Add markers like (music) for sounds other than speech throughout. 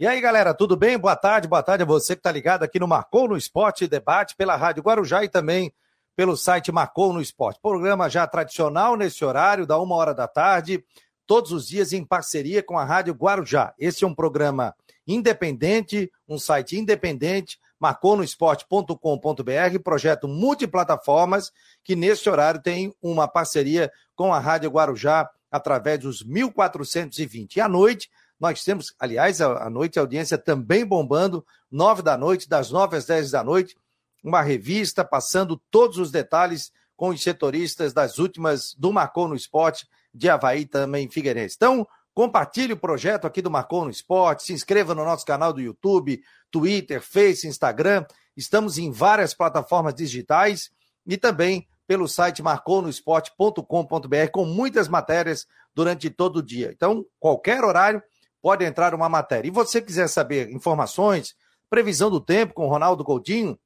E aí, galera, tudo bem? Boa tarde, boa tarde a você que está ligado aqui no Marcou no Esporte Debate pela Rádio Guarujá e também pelo site Marcou no Esporte. Programa já tradicional nesse horário, da uma hora da tarde, todos os dias em parceria com a Rádio Guarujá. Esse é um programa independente, um site independente, marconosport.com.br, projeto multiplataformas, que nesse horário tem uma parceria com a Rádio Guarujá através dos 1420. E à noite, nós temos, aliás, à noite a audiência também bombando, nove da noite, das nove às dez da noite, uma revista passando todos os detalhes com os setoristas das últimas do Marcou no Esporte, de Havaí também Figueirense. Então, compartilhe o projeto aqui do Marcou no Esporte, se inscreva no nosso canal do YouTube, Twitter, Face, Instagram. Estamos em várias plataformas digitais e também pelo site marconosport.com.br com muitas matérias durante todo o dia. Então, qualquer horário, pode entrar uma matéria. E você quiser saber informações, previsão do tempo com Ronaldo Coutinho,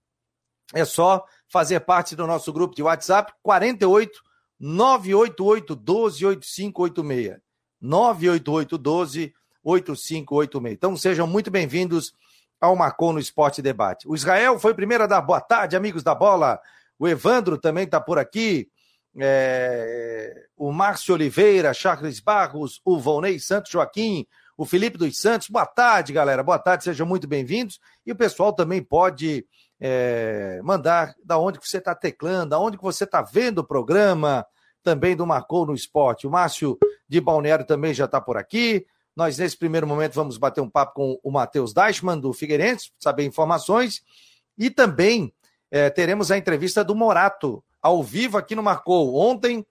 é só fazer parte do nosso grupo de WhatsApp 48 988 12 8586. 988 12 8586. Então sejam muito bem-vindos ao Marcon no Esporte Debate. O Israel foi o primeiro a dar boa tarde, amigos da bola. O Evandro também está por aqui. É... o Márcio Oliveira, Charles Barros, o Volney Santos Joaquim, o Felipe dos Santos. Boa tarde, galera. Boa tarde, sejam muito bem-vindos. E o pessoal também pode é, mandar da onde que você está teclando, da onde que você está vendo o programa, também do Marcou no Esporte. O Márcio de Balneário também já está por aqui. Nós, nesse primeiro momento, vamos bater um papo com o Matheus Deichmann, do Figueirense, saber informações. E também é, teremos a entrevista do Morato, ao vivo aqui no Marcou. Ontem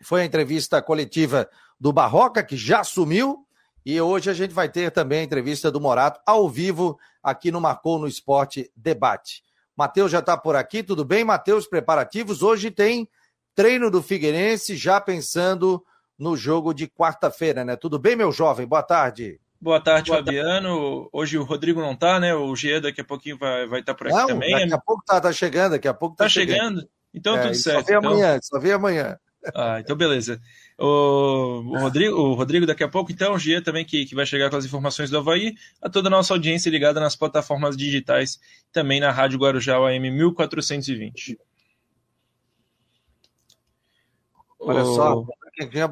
foi a entrevista coletiva do Barroca, que já sumiu, e hoje a gente vai ter também a entrevista do Morato ao vivo aqui no Marcou no Esporte Debate. Matheus já está por aqui, tudo bem, Matheus? Preparativos? Hoje tem treino do Figueirense, já pensando no jogo de quarta-feira, né? Tudo bem, meu jovem? Boa tarde. Boa tarde, Boa Fabiano. Tarde. Hoje o Rodrigo não está, né? O Gia daqui a pouquinho vai estar vai tá por aqui não, também. Daqui a pouco tá, tá chegando, daqui a pouco tá, tá chegando. chegando. Então é, tudo certo. Só vê então... amanhã, só vê amanhã. Ah, então beleza. O, o, Rodrigo, o Rodrigo daqui a pouco, então, o Gia também que, que vai chegar com as informações do Havaí, a toda a nossa audiência ligada nas plataformas digitais, também na Rádio Guarujá AM 1420. Olha o... só, quem já,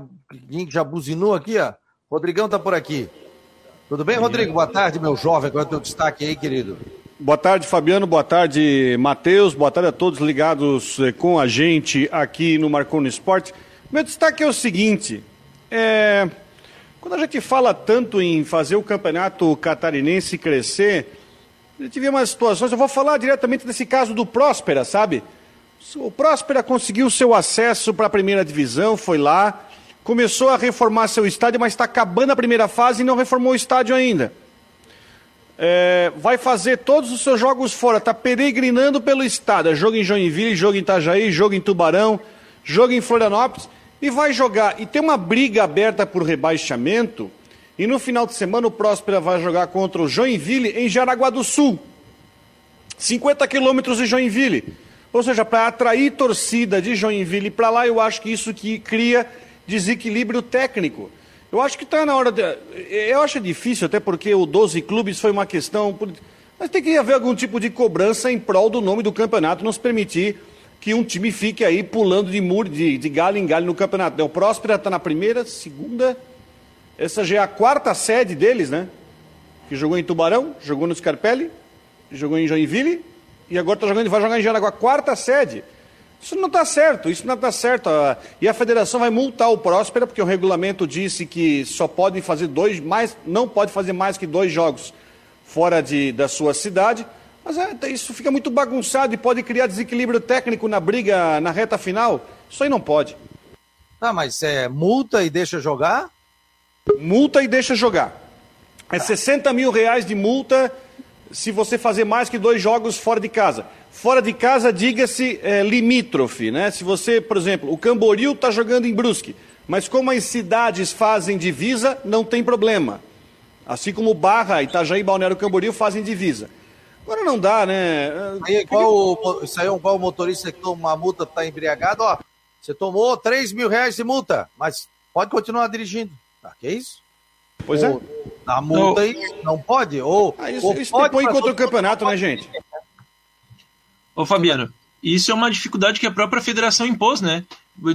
quem já buzinou aqui, ó. Rodrigão tá por aqui. Tudo bem, Rodrigo? Boa tarde, meu jovem. Qual é o teu destaque aí, querido? Boa tarde, Fabiano. Boa tarde, Matheus. Boa tarde a todos ligados eh, com a gente aqui no Marconi Esporte. Meu destaque é o seguinte: é... quando a gente fala tanto em fazer o campeonato catarinense crescer, a gente vê umas situações. Eu vou falar diretamente desse caso do Próspera, sabe? O Próspera conseguiu seu acesso para a primeira divisão, foi lá, começou a reformar seu estádio, mas está acabando a primeira fase e não reformou o estádio ainda é, vai fazer todos os seus jogos fora, está peregrinando pelo estado. É jogo em Joinville, jogo em Itajaí, jogo em Tubarão, jogo em Florianópolis e vai jogar. E tem uma briga aberta por rebaixamento. E no final de semana o Próspera vai jogar contra o Joinville em Jaraguá do Sul. 50 quilômetros de Joinville. Ou seja, para atrair torcida de Joinville para lá, eu acho que isso que cria desequilíbrio técnico. Eu acho que está na hora de. Eu acho difícil, até porque o 12 clubes foi uma questão. Mas tem que haver algum tipo de cobrança em prol do nome do campeonato, não se permitir que um time fique aí pulando de, muro, de, de galho em galho no campeonato. O Próspera está na primeira, segunda. Essa já é a quarta sede deles, né? Que jogou em Tubarão, jogou no Scarpelli, jogou em Joinville e agora tá jogando, vai jogar em Jaraguá. Quarta sede. Isso não está certo, isso não está certo. E a federação vai multar o Próspera, porque o regulamento disse que só pode fazer dois, mais, não pode fazer mais que dois jogos fora de, da sua cidade. Mas é, isso fica muito bagunçado e pode criar desequilíbrio técnico na briga na reta final. Isso aí não pode. Tá, mas é multa e deixa jogar? Multa e deixa jogar. É 60 mil reais de multa se você fazer mais que dois jogos fora de casa. Fora de casa, diga-se é, limítrofe, né? Se você, por exemplo, o Camboriú está jogando em Brusque, mas como as cidades fazem divisa, não tem problema. Assim como Barra, Itajaí e Balneário Camboriú fazem divisa. Agora não dá, né? Aí, igual o, isso aí é igual o motorista que toma uma multa, está embriagado, ó. Você tomou 3 mil reais de multa, mas pode continuar dirigindo. Tá, que isso? Pois é. A multa não, não pode? Ou, ah, isso, ou isso pode põe contra o campeonato, né, gente? Ô, Fabiano, isso é uma dificuldade que a própria federação impôs, né?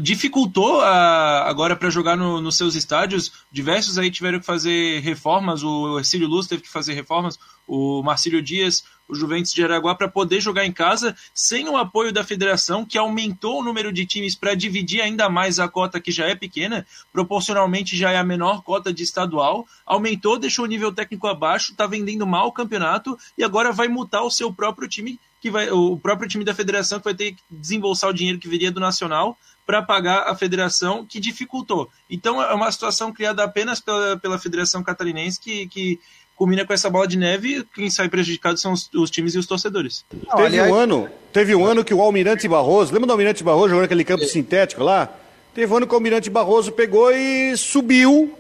Dificultou a, agora para jogar no, nos seus estádios. Diversos aí tiveram que fazer reformas. O Ercílio Luz teve que fazer reformas. O Marcílio Dias, o Juventus de Araguá, para poder jogar em casa sem o apoio da federação, que aumentou o número de times para dividir ainda mais a cota que já é pequena, proporcionalmente já é a menor cota de estadual. Aumentou, deixou o nível técnico abaixo, está vendendo mal o campeonato e agora vai multar o seu próprio time que vai, o próprio time da federação que vai ter que desembolsar o dinheiro que viria do Nacional para pagar a federação, que dificultou. Então é uma situação criada apenas pela, pela Federação Catarinense que, que culmina com essa bola de neve. Quem sai prejudicado são os, os times e os torcedores. Não, teve, aliás... um ano, teve um ano que o Almirante Barroso, lembra do Almirante Barroso jogando aquele campo é. sintético lá? Teve um ano que o Almirante Barroso pegou e subiu,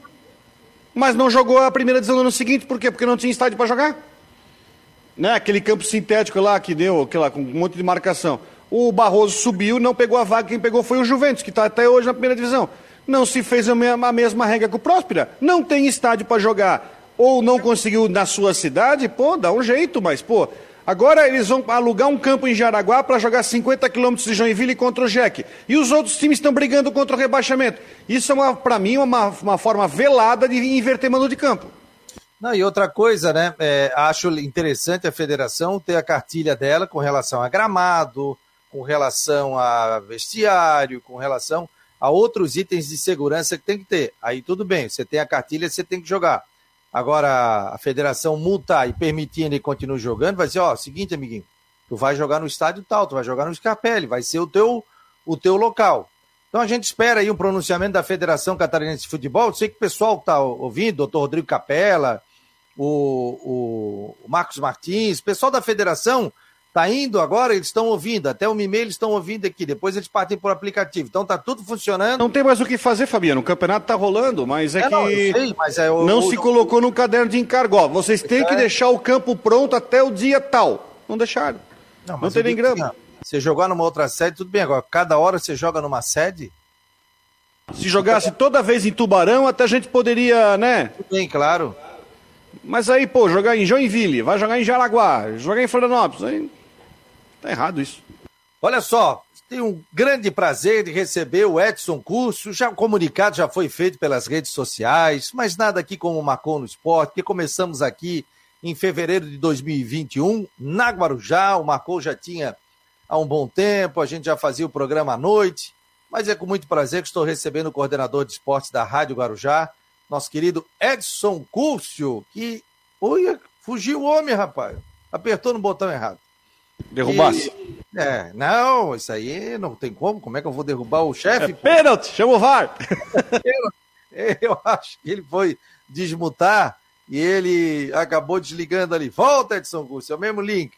mas não jogou a primeira divisão no ano seguinte. Por quê? Porque não tinha estádio para jogar né, aquele campo sintético lá que deu, lá, com um monte de marcação. O Barroso subiu, não pegou a vaga, quem pegou foi o Juventus, que está até hoje na primeira divisão. Não se fez a mesma, a mesma regra que o Próspera. Não tem estádio para jogar. Ou não conseguiu na sua cidade, pô, dá um jeito, mas, pô. Agora eles vão alugar um campo em Jaraguá para jogar 50 quilômetros de Joinville contra o Jeque. E os outros times estão brigando contra o rebaixamento. Isso é, para mim, uma, uma forma velada de inverter mano de campo. Não, e outra coisa, né? É, acho interessante a federação ter a cartilha dela com relação a gramado, com relação a vestiário, com relação a outros itens de segurança que tem que ter. Aí tudo bem, você tem a cartilha, você tem que jogar. Agora, a federação multar e permitir ele continue jogando, vai ser, ó, seguinte, amiguinho, tu vai jogar no estádio tal, tu vai jogar no Scarpelli, vai ser o teu, o teu local. Então a gente espera aí um pronunciamento da Federação Catarinense de Futebol. Eu sei que o pessoal está ouvindo, doutor Rodrigo Capella, o, o Marcos Martins, o pessoal da federação está indo agora, eles estão ouvindo, até o e-mail eles estão ouvindo aqui, depois eles partem por aplicativo. Então tá tudo funcionando. Não tem mais o que fazer, Fabiano. O campeonato tá rolando, mas é, é que não, sei, mas é o, não o, se colocou no caderno de encargo. Ó, vocês têm que é. deixar o campo pronto até o dia tal. Não deixaram. Não, não tem nem grama. Você jogar numa outra sede, tudo bem. Agora, cada hora você joga numa sede. Se jogasse toda vez em Tubarão, até a gente poderia, né? Tudo bem, claro. Mas aí, pô, jogar em Joinville, vai jogar em Jaraguá, jogar em Florianópolis, aí tá errado isso. Olha só, tenho um grande prazer de receber o Edson Curso. Já o comunicado já foi feito pelas redes sociais, mas nada aqui como Marcou no Esporte, que começamos aqui em fevereiro de 2021, na Guarujá. O Marcou já tinha há um bom tempo, a gente já fazia o programa à noite, mas é com muito prazer que estou recebendo o coordenador de esportes da Rádio Guarujá, nosso querido Edson Curcio, que. Ui, fugiu o homem, rapaz. Apertou no botão errado. Derrubasse. E... É, não, isso aí não tem como. Como é que eu vou derrubar o chefe? É pênalti, chama o VAR. eu acho que ele foi desmutar e ele acabou desligando ali. Volta, Edson Curcio, é o mesmo link.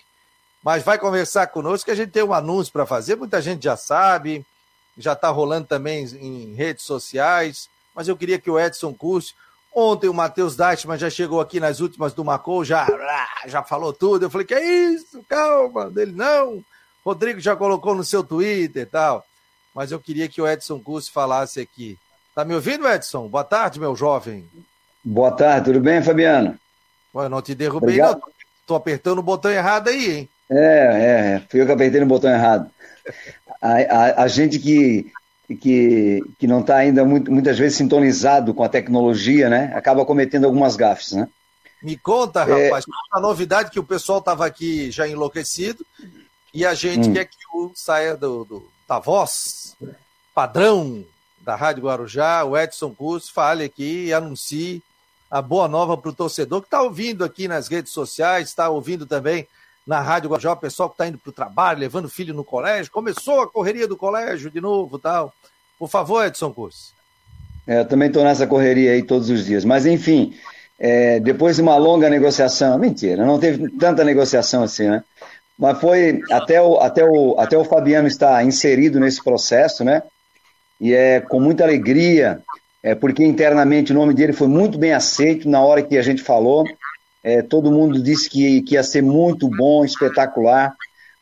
Mas vai conversar conosco que a gente tem um anúncio para fazer. Muita gente já sabe, já está rolando também em redes sociais mas eu queria que o Edson Curso. Ontem o Matheus Deichmann já chegou aqui nas últimas do Macou, já, já falou tudo. Eu falei, que é isso? Calma. Dele, não. Rodrigo já colocou no seu Twitter e tal. Mas eu queria que o Edson Curso falasse aqui. Tá me ouvindo, Edson? Boa tarde, meu jovem. Boa tarde, tudo bem, Fabiano? Ué, não te derrubei, Obrigado. não. Tô apertando o botão errado aí, hein? É, é, é. fui eu que apertei no botão errado. A, a, a gente que que, que não está ainda muito, muitas vezes sintonizado com a tecnologia, né? Acaba cometendo algumas gafes, né? Me conta, é. rapaz, é... a novidade que o pessoal estava aqui já enlouquecido e a gente hum. quer que o saia do, do, da voz padrão da Rádio Guarujá, o Edson Curso, fale aqui e anuncie a boa nova para o torcedor que está ouvindo aqui nas redes sociais, está ouvindo também na Rádio Guarujá, o pessoal que está indo para o trabalho, levando filho no colégio, começou a correria do colégio de novo tal. Por favor, Edson Curso. É, eu também estou nessa correria aí todos os dias. Mas, enfim, é, depois de uma longa negociação, mentira, não teve tanta negociação assim, né? Mas foi até o, até o, até o Fabiano estar inserido nesse processo, né? E é com muita alegria, é porque internamente o nome dele foi muito bem aceito na hora que a gente falou. É, todo mundo disse que, que ia ser muito bom, espetacular,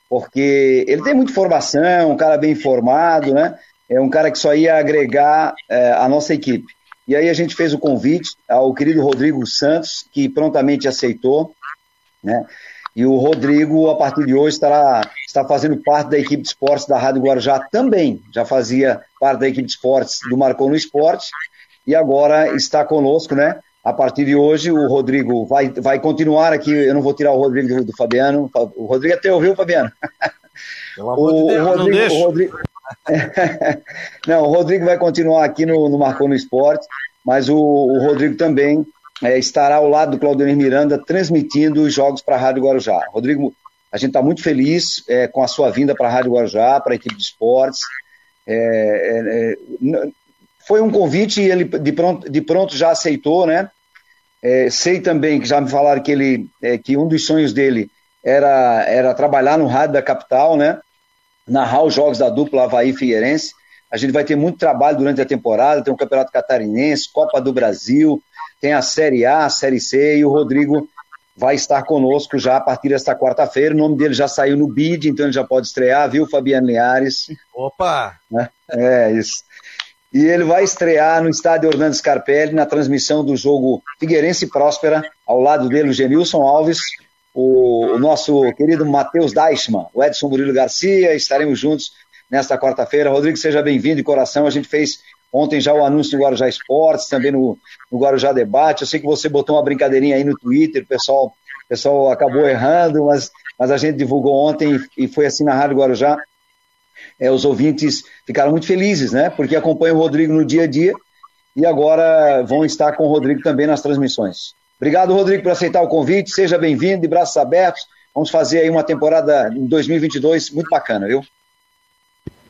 porque ele tem muita formação, um cara bem formado, né? É um cara que só ia agregar é, a nossa equipe. E aí a gente fez o convite ao querido Rodrigo Santos, que prontamente aceitou, né? E o Rodrigo, a partir de hoje, estará, está fazendo parte da equipe de esportes da Rádio Guarujá também. Já fazia parte da equipe de esportes do Marcou no Esporte e agora está conosco, né? A partir de hoje, o Rodrigo vai, vai continuar aqui. Eu não vou tirar o Rodrigo do, Fabiano. O Rodrigo é teu, viu, Fabiano? (laughs) Pelo amor o, de Deus, Rodrigo, não O Rodrigo... (laughs) não, o Rodrigo vai continuar aqui no, no Marcou no Esporte, mas o, o Rodrigo também é, estará ao lado do Claudio Miranda transmitindo os jogos para a Rádio Guarujá. Rodrigo, a gente está muito feliz é, com a sua vinda para a Rádio Guarujá, para a equipe de esportes. É, é, é foi um convite e ele de pronto, de pronto já aceitou, né? É, sei também que já me falaram que ele que um dos sonhos dele era, era trabalhar no rádio da capital, né? Narrar os jogos da dupla Havaí Figueirense. A gente vai ter muito trabalho durante a temporada, tem o Campeonato Catarinense, Copa do Brasil, tem a Série A, a Série C, e o Rodrigo vai estar conosco já a partir desta quarta-feira. O nome dele já saiu no BID, então ele já pode estrear, viu, Fabiano Linhares? Opa! Né? É, isso. E ele vai estrear no estádio Orlando Scarpelli, na transmissão do jogo Figueirense Próspera, ao lado dele o Genilson Alves, o, o nosso querido Matheus Deichmann, o Edson Murilo Garcia, estaremos juntos nesta quarta-feira. Rodrigo, seja bem-vindo de coração. A gente fez Ontem já o anúncio do Guarujá Esportes, também no, no Guarujá Debate. Eu sei que você botou uma brincadeirinha aí no Twitter, o pessoal, pessoal acabou errando, mas, mas a gente divulgou ontem e foi assim na Rádio Guarujá. É, os ouvintes ficaram muito felizes, né? Porque acompanham o Rodrigo no dia a dia e agora vão estar com o Rodrigo também nas transmissões. Obrigado, Rodrigo, por aceitar o convite. Seja bem-vindo, de braços abertos. Vamos fazer aí uma temporada em 2022 muito bacana, viu?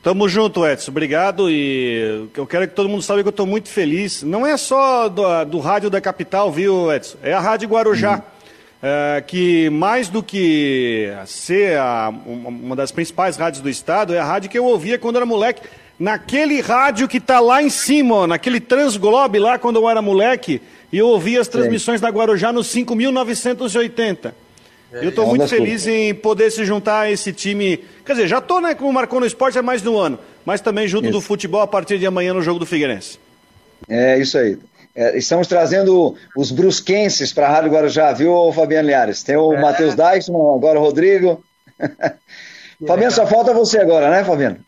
Tamo junto, Edson. Obrigado. E eu quero que todo mundo saiba que eu estou muito feliz. Não é só do, do, rádio da capital, viu, Edson? É a Rádio Guarujá. Uhum. É, que mais do que ser a, uma das principais rádios do estado, é a rádio que eu ouvia quando era moleque. Naquele rádio que está lá em cima, ó, naquele Transglobe lá quando eu era moleque, e eu ouvia as transmissões Sim. da Guarujá no 5.980. É, eu estou muito feliz em poder se juntar a esse time. Quer dizer, já estou, né, como marcou no esporte há mais de um ano, mas também junto isso. do futebol a partir de amanhã no jogo do Figueirense. É isso aí. É, estamos trazendo os brusquenses para a Rádio Guarujá, viu, Fabiano Liares? Tem o é. Matheus Dyson, agora o Rodrigo. (laughs) Fabiano, só falta você agora, né, Fabiano?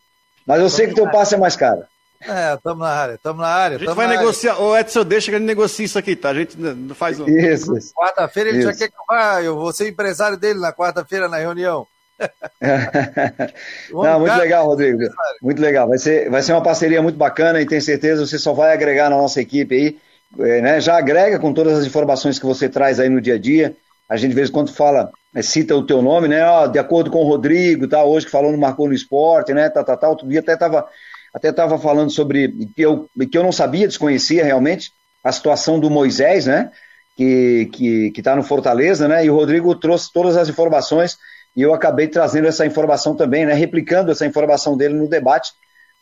Mas eu sei que teu passe é mais caro. É, estamos na área, estamos na área. A gente vai negociar. Ô, Edson, deixa que a gente negocie isso aqui, tá? A gente faz um. Isso. isso. Quarta-feira ele isso. já quer que eu vá. Eu vou ser empresário dele na quarta-feira na reunião. (laughs) Não, muito legal, Rodrigo. Muito legal. Vai ser, vai ser uma parceria muito bacana e tenho certeza que você só vai agregar na nossa equipe aí. É, né? Já agrega com todas as informações que você traz aí no dia a dia. A gente, de vez em quando, fala, é, cita o teu nome, né? Ó, de acordo com o Rodrigo, tá? Hoje que falou no Marcou no Esporte, né? Tá, tá, tá. Outro dia até estava até estava falando sobre que eu, que eu não sabia, desconhecia realmente a situação do Moisés, né? Que que está no Fortaleza, né? E o Rodrigo trouxe todas as informações e eu acabei trazendo essa informação também, né? Replicando essa informação dele no debate,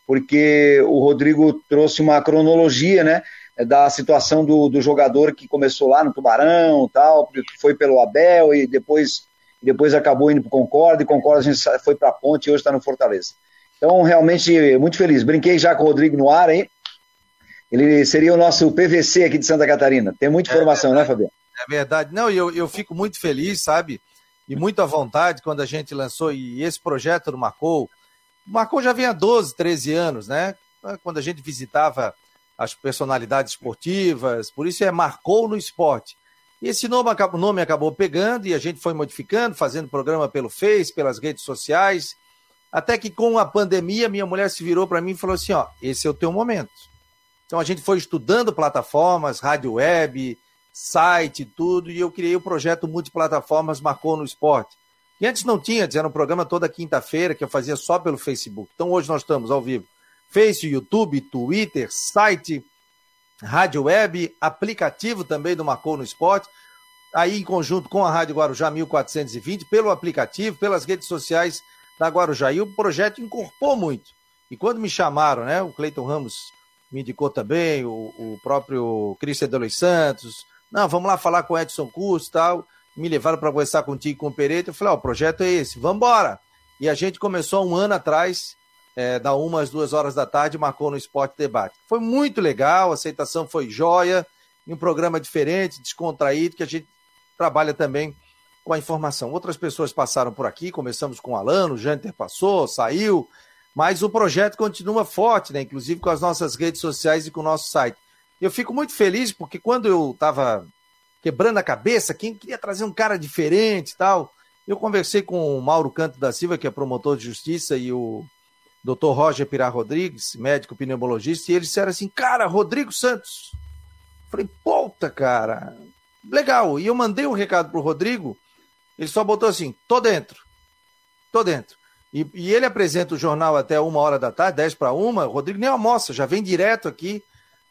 porque o Rodrigo trouxe uma cronologia, né? Da situação do, do jogador que começou lá no Tubarão, tal, foi pelo Abel e depois depois acabou indo para o Concorde, e Concorde a gente foi para a Ponte e hoje está no Fortaleza. Então, realmente, muito feliz. Brinquei já com o Rodrigo no ar, hein? Ele seria o nosso PVC aqui de Santa Catarina. Tem muita informação, é né, Fabiano? É verdade. Não, eu, eu fico muito feliz, sabe? E muito à vontade quando a gente lançou e esse projeto do Marcou. O Marcou já vem há 12, 13 anos, né? Quando a gente visitava as personalidades esportivas, por isso é Marcou no Esporte. E esse nome, nome acabou pegando e a gente foi modificando, fazendo programa pelo Face, pelas redes sociais. Até que com a pandemia, minha mulher se virou para mim e falou assim: ó, esse é o teu momento. Então a gente foi estudando plataformas, rádio web, site, tudo, e eu criei o projeto Multiplataformas Marcou no Esporte. E antes não tinha, era um programa toda quinta-feira que eu fazia só pelo Facebook. Então hoje nós estamos ao vivo. Face, YouTube, Twitter, site, rádio web, aplicativo também do Marcou no Esporte. Aí em conjunto com a Rádio Guarujá 1420, pelo aplicativo, pelas redes sociais da Guarujá. E o projeto incorporou muito. E quando me chamaram, né, o Cleiton Ramos me indicou também, o, o próprio Cristian Dois Santos, não, vamos lá falar com o Edson Curso e tal, me levaram para conversar contigo com o Pereira, eu falei, ó, oh, o projeto é esse, vamos embora. E a gente começou um ano atrás é, da uma às duas horas da tarde, marcou no Esporte Debate. Foi muito legal, a aceitação foi jóia, em um programa diferente, descontraído, que a gente trabalha também com a informação. Outras pessoas passaram por aqui, começamos com o Alano, o Janter passou, saiu, mas o projeto continua forte, né? inclusive com as nossas redes sociais e com o nosso site. Eu fico muito feliz porque quando eu estava quebrando a cabeça, quem queria trazer um cara diferente e tal, eu conversei com o Mauro Canto da Silva, que é promotor de justiça, e o Dr. Roger Pirar Rodrigues, médico pneumologista, e eles disseram assim, cara, Rodrigo Santos. Falei, puta, cara, legal. E eu mandei um recado pro Rodrigo, ele só botou assim, tô dentro, tô dentro. E, e ele apresenta o jornal até uma hora da tarde, 10 para uma, o Rodrigo nem almoça, já vem direto aqui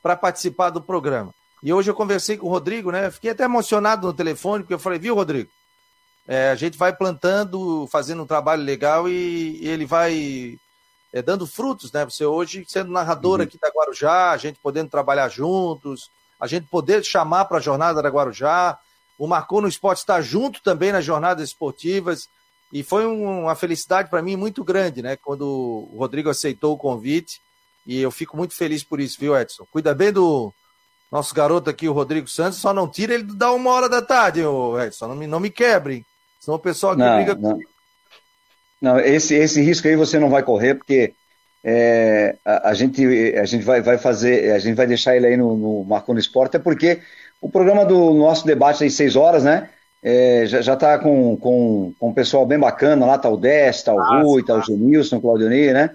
para participar do programa. E hoje eu conversei com o Rodrigo, né? Fiquei até emocionado no telefone, porque eu falei, viu, Rodrigo? É, a gente vai plantando, fazendo um trabalho legal e, e ele vai é, dando frutos, né? Você hoje sendo narrador uhum. aqui da Guarujá, a gente podendo trabalhar juntos, a gente poder chamar para a jornada da Guarujá. O Marcou no Esporte está junto também nas jornadas esportivas. E foi um, uma felicidade para mim muito grande, né? Quando o Rodrigo aceitou o convite. E eu fico muito feliz por isso, viu, Edson? Cuida bem do nosso garoto aqui, o Rodrigo Santos. Só não tira ele da uma hora da tarde, Edson. Não me, não me quebre. Senão o pessoal aqui não, briga não. comigo. Não, esse, esse risco aí você não vai correr, porque é, a, a, gente, a gente vai, vai fazer, a gente vai deixar ele aí no, no Marcou no Esporte, é porque o programa do nosso debate aí, seis horas, né? É, já, já tá com, com, com um pessoal bem bacana lá, tá o Dez, tá o ah, Rui, tá o Genilson, o Claudionei, né?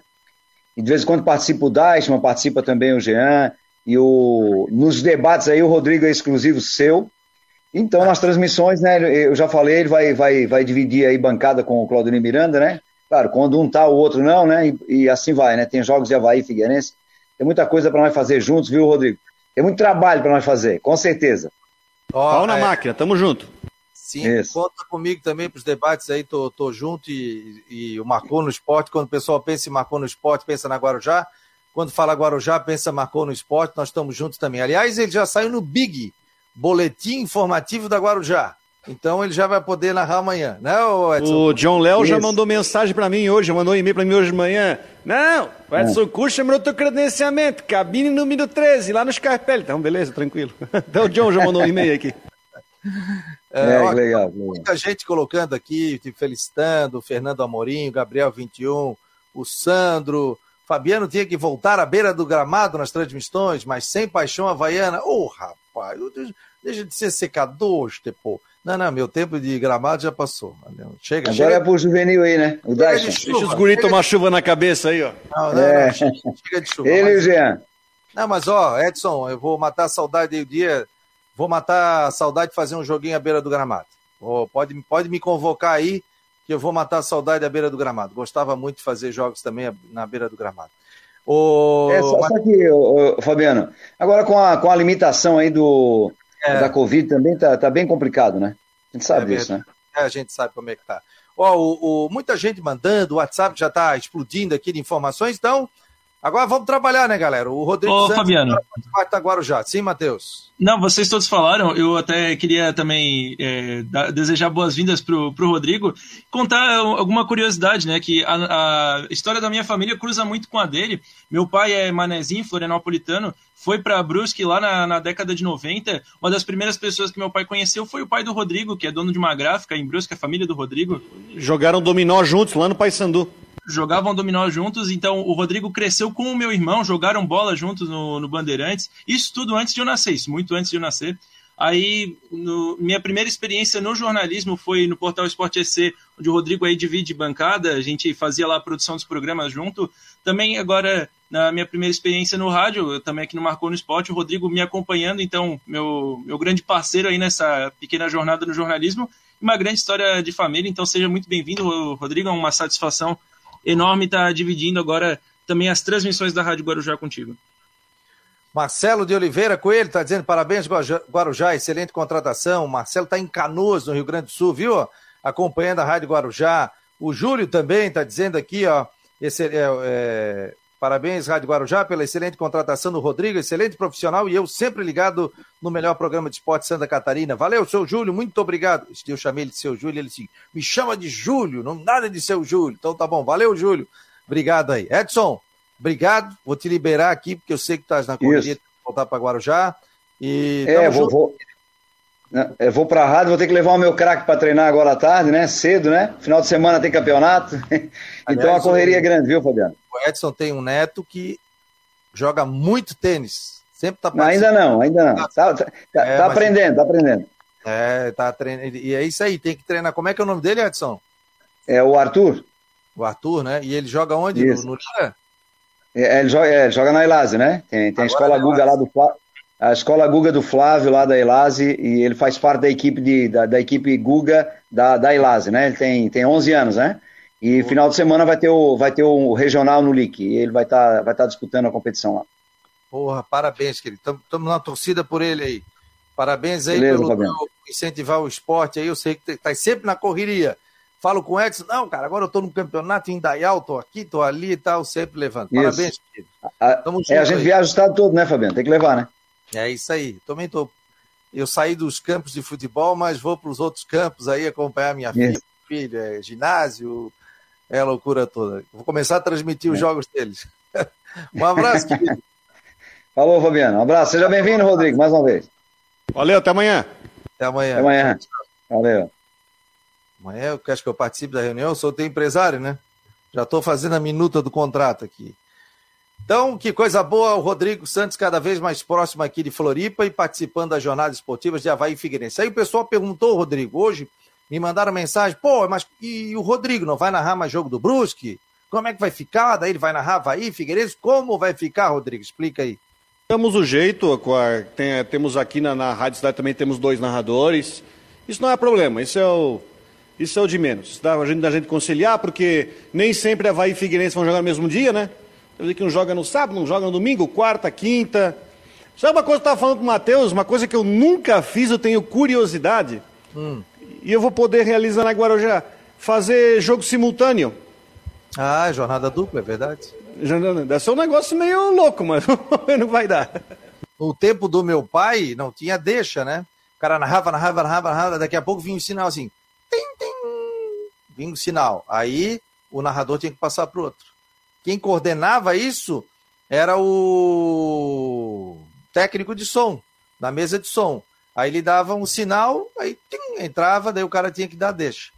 E de vez em quando participa o Deichmann, participa também o Jean, e o, nos debates aí o Rodrigo é exclusivo seu. Então, nas transmissões, né, eu já falei, ele vai, vai, vai dividir aí bancada com o Claudionei Miranda, né? Claro, quando um tá, o outro não, né? E, e assim vai, né? Tem jogos de Havaí e Figueirense. Tem muita coisa para nós fazer juntos, viu, Rodrigo? Tem muito trabalho para nós fazer, com certeza. Ó, Pau na é... máquina, tamo junto. Sim, Isso. conta comigo também para os debates aí, tô, tô junto e, e o Marcou no Esporte, quando o pessoal pensa em Marcou no Esporte, pensa na Guarujá, quando fala Guarujá, pensa Marcou no Esporte, nós estamos juntos também. Aliás, ele já saiu no Big, Boletim Informativo da Guarujá. Então ele já vai poder narrar amanhã, né, Edson? O John Léo já mandou mensagem para mim hoje, mandou um e-mail para mim hoje de manhã. Não, o Edson é. Curso chamou teu credenciamento, cabine número 13, lá no Scarpelli. Então, beleza, tranquilo. (laughs) Então o John já mandou um e-mail aqui. É, é ó, legal, Muita gente colocando aqui, te felicitando, o Fernando Amorim, Gabriel 21, o Sandro, Fabiano tinha que voltar à beira do gramado nas transmissões, mas sem paixão havaiana. Ô, oh, rapaz, deixa de ser secador, Estepô. Não, não, meu tempo de gramado já passou. Chega, Agora chega. é pro juvenil aí, né? O. De Deixa os guris tomar de... chuva na cabeça aí, ó. Não, não, é. não chega, de chuva. Ele e o Jean. Não, mas ó, Edson, eu vou matar a saudade do dia Vou matar a saudade de fazer um joguinho à beira do gramado. Oh, pode, pode me convocar aí, que eu vou matar a saudade à beira do gramado. Gostava muito de fazer jogos também na beira do gramado. Oh, é, só, só que, Fabiano, agora com a, com a limitação aí do, é. da Covid também tá, tá bem complicado, né? A gente sabe é disso, né? É, a gente sabe como é que tá. Ó, o, o, muita gente mandando, o WhatsApp já está explodindo aqui de informações, então Agora vamos trabalhar, né, galera? O Rodrigo Ô, Santos Fabiano. Tá Guarujá. Sim, Matheus? Não, vocês todos falaram. Eu até queria também é, desejar boas-vindas pro, pro Rodrigo. Contar alguma curiosidade, né? Que a, a, história da minha família cruza muito com a dele. Meu pai é manezinho, florianopolitano. Foi para Brusque lá na, na década de 90. Uma das primeiras pessoas que meu pai conheceu foi o pai do Rodrigo, que é dono de uma gráfica em Brusque, a família do Rodrigo. Jogaram dominó juntos lá no Paysandu jogavam dominó juntos, então o Rodrigo cresceu com o meu irmão, jogaram bola juntos no, no Bandeirantes, isso tudo antes de eu nascer, isso muito antes de eu nascer. Aí, no, minha primeira experiência no jornalismo foi no portal Esporte EC, onde o Rodrigo aí divide bancada, a gente fazia lá a produção dos programas junto. Também agora, na minha primeira experiência no rádio, também aqui no Marcou no Esporte, o Rodrigo me acompanhando, então, meu, meu grande parceiro aí nessa pequena jornada no jornalismo, uma grande história de família, então seja muito bem-vindo, Rodrigo, é uma satisfação enorme estar tá dividindo agora também as transmissões da Rádio Guarujá contigo. Marcelo de Oliveira Coelho está dizendo parabéns, Guarujá, excelente contratação. Marcelo está em Canoas, no Rio Grande do Sul, viu? Acompanhando a Rádio Guarujá. O Júlio também está dizendo aqui, ó, esse, é, é, Parabéns, Rádio Guarujá, pela excelente contratação do Rodrigo, excelente profissional e eu sempre ligado no melhor programa de esporte Santa Catarina. Valeu, seu Júlio, muito obrigado. Eu chamei ele de seu Júlio, ele disse, me chama de Júlio, não nada de seu Júlio. Então tá bom, valeu, Júlio. Obrigado aí. Edson, obrigado. Vou te liberar aqui, porque eu sei que estás na correria, voltar para Guarujá. E é, vou, vou, eu vou para a rádio, vou ter que levar o meu craque para treinar agora à tarde, né? Cedo, né? Final de semana tem campeonato. (laughs) então Aliás, a correria é grande, viu, Fabiano? O Edson tem um neto que joga muito tênis. Sempre tá Ainda não, ainda não. Tá, tá, tá, é, tá aprendendo, tá aprendendo. É, tá treinando. E é isso aí, tem que treinar. Como é que é o nome dele, Edson? É o Arthur. O Arthur, né? E ele joga onde? Isso. No, no é, ele, joga, é, ele joga na Elase, né? Tem, tem a escola Guga lá do a escola Guga do Flávio lá da Elase e ele faz parte da equipe de, da, da equipe Guga da, da Elase, né? Ele tem, tem 11 anos, né? E final de semana vai ter o, vai ter o regional no LIC e ele vai estar tá, vai tá disputando a competição lá. Porra, parabéns, querido. Estamos na torcida por ele aí. Parabéns aí Beleza, pelo, pelo incentivar o esporte aí. Eu sei que está sempre na correria. Falo com o Edson, não, cara, agora eu estou no campeonato em Dayal, tô aqui, tô ali e tal, sempre levando. Parabéns, querido. A, é, a gente aí. viaja o estado todo, né, Fabiano? Tem que levar, né? É isso aí. Também tô. Eu saí dos campos de futebol, mas vou para os outros campos aí acompanhar minha filha, filha, é, ginásio, é a loucura toda. Vou começar a transmitir os é. jogos deles. (laughs) um abraço, querido. (laughs) Falou, Fabiano. Um abraço. Seja bem-vindo, Rodrigo, mais uma vez. Valeu, até amanhã. Até amanhã. Até amanhã. Valeu. Amanhã eu acho que eu participo da reunião, eu sou teu empresário, né? Já estou fazendo a minuta do contrato aqui. Então, que coisa boa, o Rodrigo Santos cada vez mais próximo aqui de Floripa e participando das jornadas esportivas de Havaí e Figueirense. Aí o pessoal perguntou, Rodrigo, hoje me mandaram mensagem, pô, mas e o Rodrigo não vai narrar mais jogo do Brusque? Como é que vai ficar? Daí ele vai narrar Havaí, Figueirense? Como vai ficar, Rodrigo? Explica aí. Temos o jeito, tem, temos aqui na, na Rádio Cidade também temos dois narradores. Isso não é problema, isso é o, isso é o de menos. Dá a gente, da gente conciliar, porque nem sempre Havaí e Figueirense vão jogar no mesmo dia, né? Tem que não joga no sábado, não joga no domingo, quarta, quinta. Sabe uma coisa que eu estava falando com o Matheus? Uma coisa que eu nunca fiz, eu tenho curiosidade. Hum. E eu vou poder realizar na Guarujá. Fazer jogo simultâneo. Ah, jornada dupla, é verdade. Deve ser um negócio meio louco, (laughs) mas não vai dar. No tempo do meu pai, não tinha deixa, né? O cara narrava, narrava, narrava, narrava. Daqui a pouco vinha um sinal assim. Tim, tim. Vinha um sinal. Aí o narrador tinha que passar para o outro. Quem coordenava isso era o técnico de som, na mesa de som. Aí ele dava um sinal, aí tim, entrava, daí o cara tinha que dar deixa.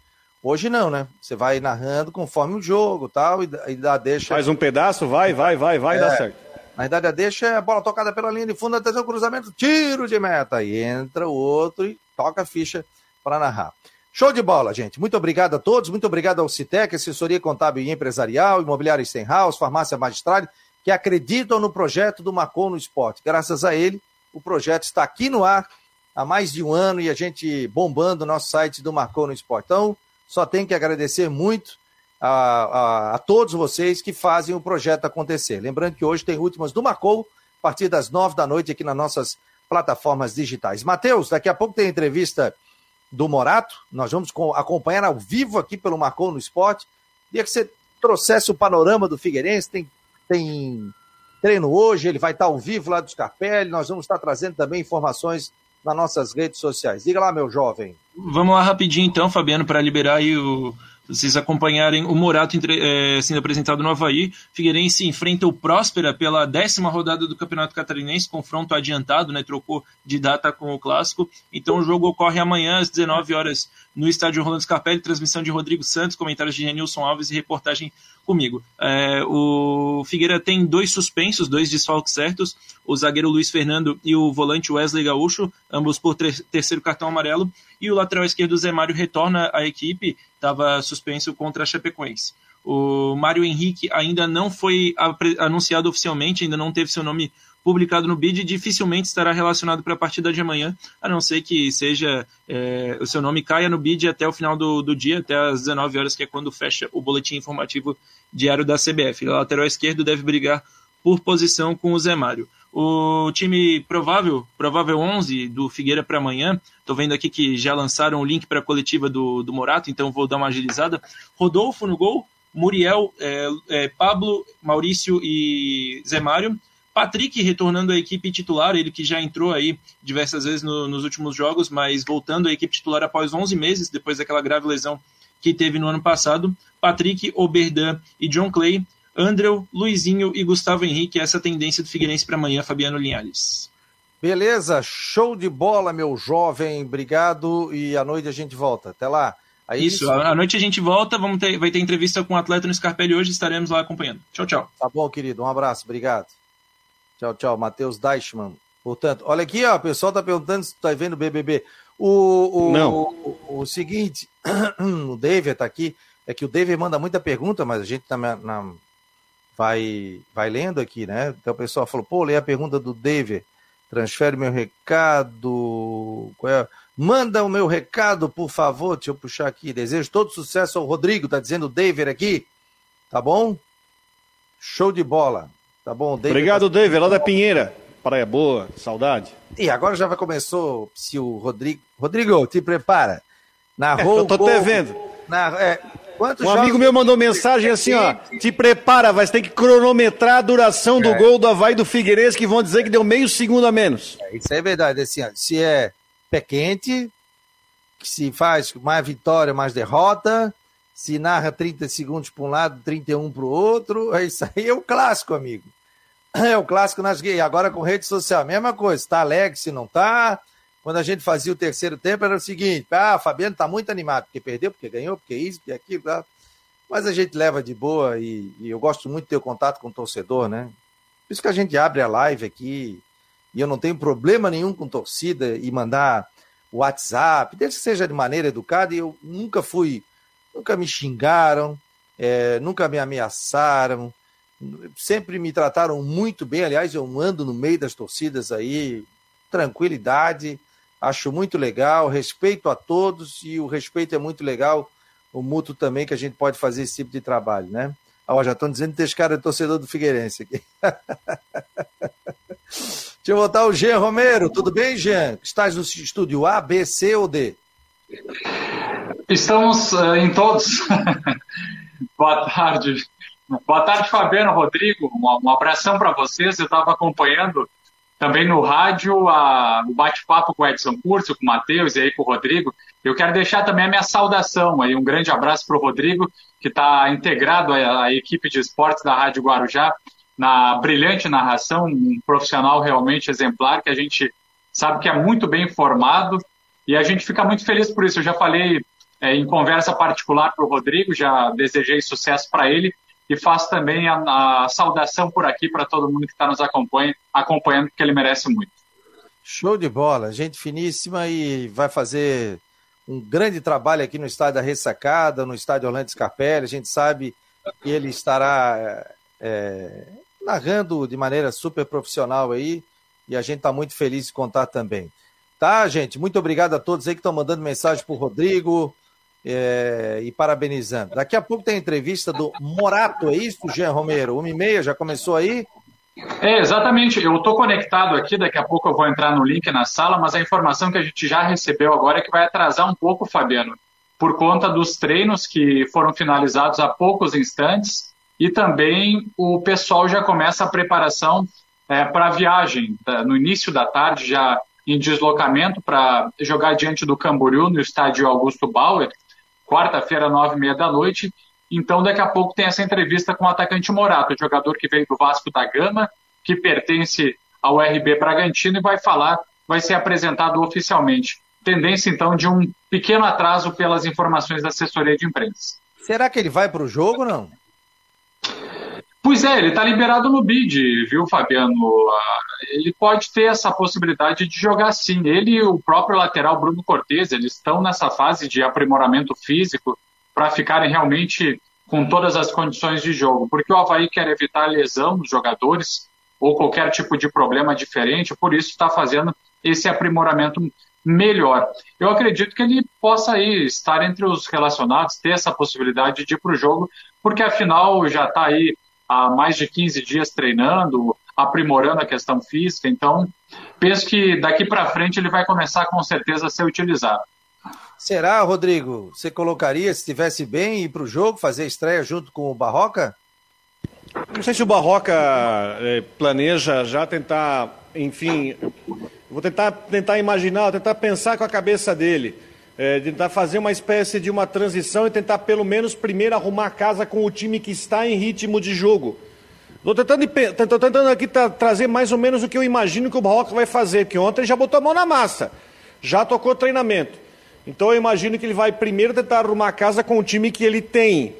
Hoje não, né? Você vai narrando conforme o jogo tal, e, e dá deixa. Faz um pedaço, vai, vai, vai, vai, é, dá certo. Na verdade, a deixa é a bola tocada pela linha de fundo, atenção, cruzamento, tiro de meta. Aí entra o outro e toca a ficha para narrar. Show de bola, gente. Muito obrigado a todos. Muito obrigado ao Citec, assessoria contábil e empresarial, imobiliária Stenhouse, farmácia magistrade, que acreditam no projeto do Marcon no Esporte. Graças a ele, o projeto está aqui no ar há mais de um ano e a gente bombando o nosso site do Marcon no Esporte. Então, só tem que agradecer muito a, a, a, todos vocês que fazem o projeto acontecer. Lembrando que hoje tem últimas do Marcou, a partir das nove da noite aqui nas nossas plataformas digitais. Matheus, daqui a pouco tem entrevista do Morato. Nós vamos acompanhar ao vivo aqui pelo Marcou no Esporte. Queria que você trouxesse o panorama do Figueirense. Tem, tem treino hoje, ele vai estar ao vivo lá do Scarpelli. Nós vamos estar trazendo também informações nas nossas redes sociais. Diga lá, meu jovem. Vamos lá rapidinho então, Fabiano, para liberar aí o, vocês acompanharem o Morato entre, é, sendo apresentado no Havaí. Figueirense enfrenta o Próspera pela décima rodada do Campeonato Catarinense, confronto adiantado, né? Trocou de data com o clássico. Então o jogo ocorre amanhã às 19 horas no estádio Rolando Scarpelli, transmissão de Rodrigo Santos, comentários de Genilson Alves e reportagem comigo. É, o Figueira tem dois suspensos, dois desfalques certos, o zagueiro Luiz Fernando e o volante Wesley Gaúcho, ambos por terceiro cartão amarelo, e o lateral esquerdo Zé Mário retorna à equipe, estava suspenso contra a Chapecoense. O Mário Henrique ainda não foi anunciado oficialmente, ainda não teve seu nome publicado no BID dificilmente estará relacionado para a partida de amanhã, a não ser que seja é, o seu nome caia no BID até o final do, do dia, até às 19 horas, que é quando fecha o boletim informativo diário da CBF. O lateral esquerdo deve brigar por posição com o Zé Mário. O time provável, provável 11 do Figueira para amanhã, estou vendo aqui que já lançaram o link para a coletiva do, do Morato, então vou dar uma agilizada. Rodolfo no gol, Muriel, é, é, Pablo, Maurício e Zé Mário. Patrick retornando à equipe titular, ele que já entrou aí diversas vezes no, nos últimos jogos, mas voltando à equipe titular após 11 meses, depois daquela grave lesão que teve no ano passado. Patrick, Oberdan e John Clay. Andrew, Luizinho e Gustavo Henrique. Essa tendência do Figueirense para amanhã, Fabiano Linhares. Beleza, show de bola, meu jovem. Obrigado e à noite a gente volta. Até lá. Aí, isso, à noite a gente volta, vamos ter, vai ter entrevista com o atleta no Scarpelli hoje, estaremos lá acompanhando. Tchau, tchau. Tá bom, querido, um abraço, obrigado. Tchau, tchau, Matheus Deichmann. Portanto, olha aqui, ó, o pessoal tá perguntando se tu tá vendo o BBB. O, o, Não. O, o, o seguinte, (clears throat) o David tá aqui, é que o David manda muita pergunta, mas a gente tá na, na, vai, vai lendo aqui, né? Então o pessoal falou, pô, lê a pergunta do David, transfere meu recado, é? Manda o meu recado, por favor. Deixa eu puxar aqui. Desejo todo sucesso ao Rodrigo, tá dizendo o David aqui. Tá bom? Show de bola. Tá bom, David. Obrigado. David, lá da Pinheira. Praia Boa, saudade. E agora já começou se o Rodrigo. Rodrigo, te prepara. Narrou. É, eu tô até vendo. Na, é, um amigo meu mandou mensagem assim, ó. Te prepara, vai ter que cronometrar a duração do é. gol do Havaí do Figueirense, que vão dizer que deu meio segundo a menos. É, isso é verdade. Assim, ó, se é pé quente, que se faz mais vitória, mais derrota, se narra 30 segundos para um lado, 31 para o outro, é isso aí é o clássico, amigo. É o clássico nas gays. Agora com rede social, mesma coisa. Está alegre se não está. Quando a gente fazia o terceiro tempo, era o seguinte: ah, Fabiano está muito animado, porque perdeu, porque ganhou, porque isso, porque aquilo. Tá? Mas a gente leva de boa e, e, eu gosto muito de ter o contato com o torcedor, né? Por isso que a gente abre a live aqui e eu não tenho problema nenhum com torcida e mandar WhatsApp, desde que seja de maneira educada, e eu nunca fui, nunca me xingaram, é, nunca me ameaçaram, sempre me trataram muito bem. Aliás, eu ando no meio das torcidas aí, tranquilidade, acho muito legal, respeito a todos e o respeito é muito legal, o mútuo também, que a gente pode fazer esse tipo de trabalho, né? Ó, já estão dizendo que esse cara é torcedor do Figueirense aqui. (laughs) Deixa eu botar o Jean Romero. Tudo bem, Jean? Estás no estúdio A, B, C ou D? Estamos uh, em todos. (laughs) Boa tarde. Boa tarde, Fabiano, Rodrigo. Um, abração para vocês. Eu estava acompanhando também no rádio a, o bate-papo com o Edson Curso, com o Matheus e aí com o Rodrigo. Eu quero deixar também a minha saudação aí, um grande abraço para o Rodrigo, que está integrado à, à equipe de esportes da Rádio Guarujá na brilhante narração, um profissional realmente exemplar, que a gente sabe que é muito bem informado e a gente fica muito feliz por isso. Eu já falei é, em conversa particular para o Rodrigo, já desejei sucesso para ele e faço também a, a saudação por aqui para todo mundo que está nos acompanha, acompanhando, porque ele merece muito. Show de bola, gente finíssima e vai fazer um grande trabalho aqui no estádio da Ressacada, no estádio Orlando Scarpelli. A gente sabe que ele estará é, narrando de maneira super profissional aí, e a gente está muito feliz de contar também. Tá, gente? Muito obrigado a todos aí que estão mandando mensagem para o Rodrigo é, e parabenizando. Daqui a pouco tem a entrevista do Morato, é isso, Jean Romero? Uma e meia, já começou aí? É, exatamente. Eu estou conectado aqui, daqui a pouco eu vou entrar no link na sala, mas a informação que a gente já recebeu agora é que vai atrasar um pouco, Fabiano, por conta dos treinos que foram finalizados há poucos instantes e também o pessoal já começa a preparação é, para a viagem, no início da tarde, já em deslocamento para jogar diante do Camboriú, no estádio Augusto Bauer, quarta-feira, nove e meia da noite. Então, daqui a pouco tem essa entrevista com o atacante Morato, jogador que veio do Vasco da Gama, que pertence ao RB Bragantino e vai falar, vai ser apresentado oficialmente. Tendência, então, de um pequeno atraso pelas informações da assessoria de imprensa. Será que ele vai para o jogo ou não? Pois é, ele está liberado no bid, viu, Fabiano? Ah, ele pode ter essa possibilidade de jogar sim. Ele e o próprio lateral Bruno Cortes, eles estão nessa fase de aprimoramento físico para ficarem realmente com todas as condições de jogo. Porque o Havaí quer evitar lesão dos jogadores ou qualquer tipo de problema diferente, por isso está fazendo esse aprimoramento melhor. Eu acredito que ele possa aí estar entre os relacionados, ter essa possibilidade de ir para o jogo, porque afinal já está aí há mais de 15 dias treinando, aprimorando a questão física. Então, penso que daqui para frente ele vai começar com certeza a ser utilizado. Será, Rodrigo? Você colocaria, se estivesse bem, ir para o jogo, fazer estreia junto com o Barroca? Não sei se o Barroca eh, planeja já tentar, enfim, vou tentar, tentar imaginar, tentar pensar com a cabeça dele. É, tentar fazer uma espécie de uma transição e tentar pelo menos primeiro arrumar a casa com o time que está em ritmo de jogo. Estou tentando, tentando aqui tra trazer mais ou menos o que eu imagino que o Barroca vai fazer, porque ontem já botou a mão na massa, já tocou treinamento. Então eu imagino que ele vai primeiro tentar arrumar a casa com o time que ele tem.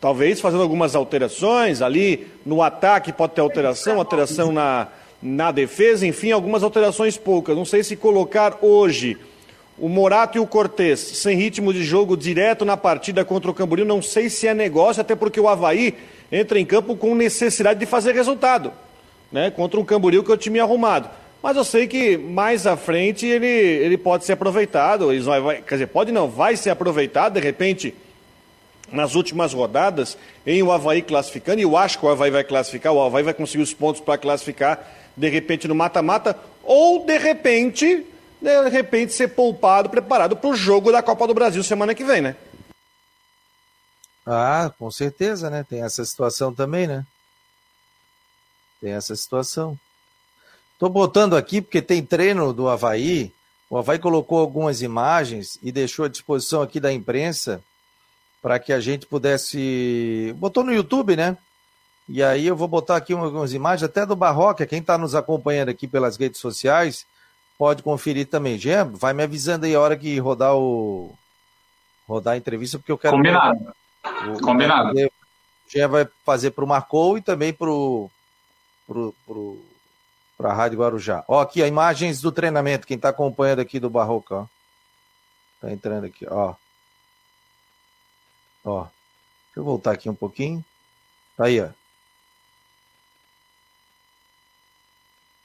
Talvez fazendo algumas alterações ali no ataque, pode ter alteração, alteração na, na defesa, enfim, algumas alterações poucas. Não sei se colocar hoje o Morato e o Cortez sem ritmo de jogo direto na partida contra o Camboriú, não sei se é negócio, até porque o Havaí entra em campo com necessidade de fazer resultado, né? Contra um Camboriú que é o time arrumado. Mas eu sei que mais à frente ele, ele pode ser aproveitado, ele vai, vai, quer dizer, pode não, vai ser aproveitado, de repente, nas últimas rodadas, em o Havaí classificando, e eu acho que o Havaí vai classificar, o Havaí vai conseguir os pontos para classificar, de repente no mata-mata, ou de repente de repente ser poupado, preparado para o jogo da Copa do Brasil semana que vem, né? Ah, com certeza, né? Tem essa situação também, né? Tem essa situação. Tô botando aqui porque tem treino do Havaí. O Havaí colocou algumas imagens e deixou à disposição aqui da imprensa para que a gente pudesse. Botou no YouTube, né? E aí eu vou botar aqui algumas imagens, até do Barroca, quem está nos acompanhando aqui pelas redes sociais, pode conferir também. Jean, vai me avisando aí a hora que rodar o rodar a entrevista, porque eu quero. Combinado. O, Combinado. O Jean vai fazer para o Marcou e também para o pro, pro, a Rádio Guarujá. Ó, aqui, a imagens do treinamento, quem está acompanhando aqui do Barroco, ó. Tá entrando aqui, ó. Ó. Deixa eu voltar aqui um pouquinho. Tá aí, ó.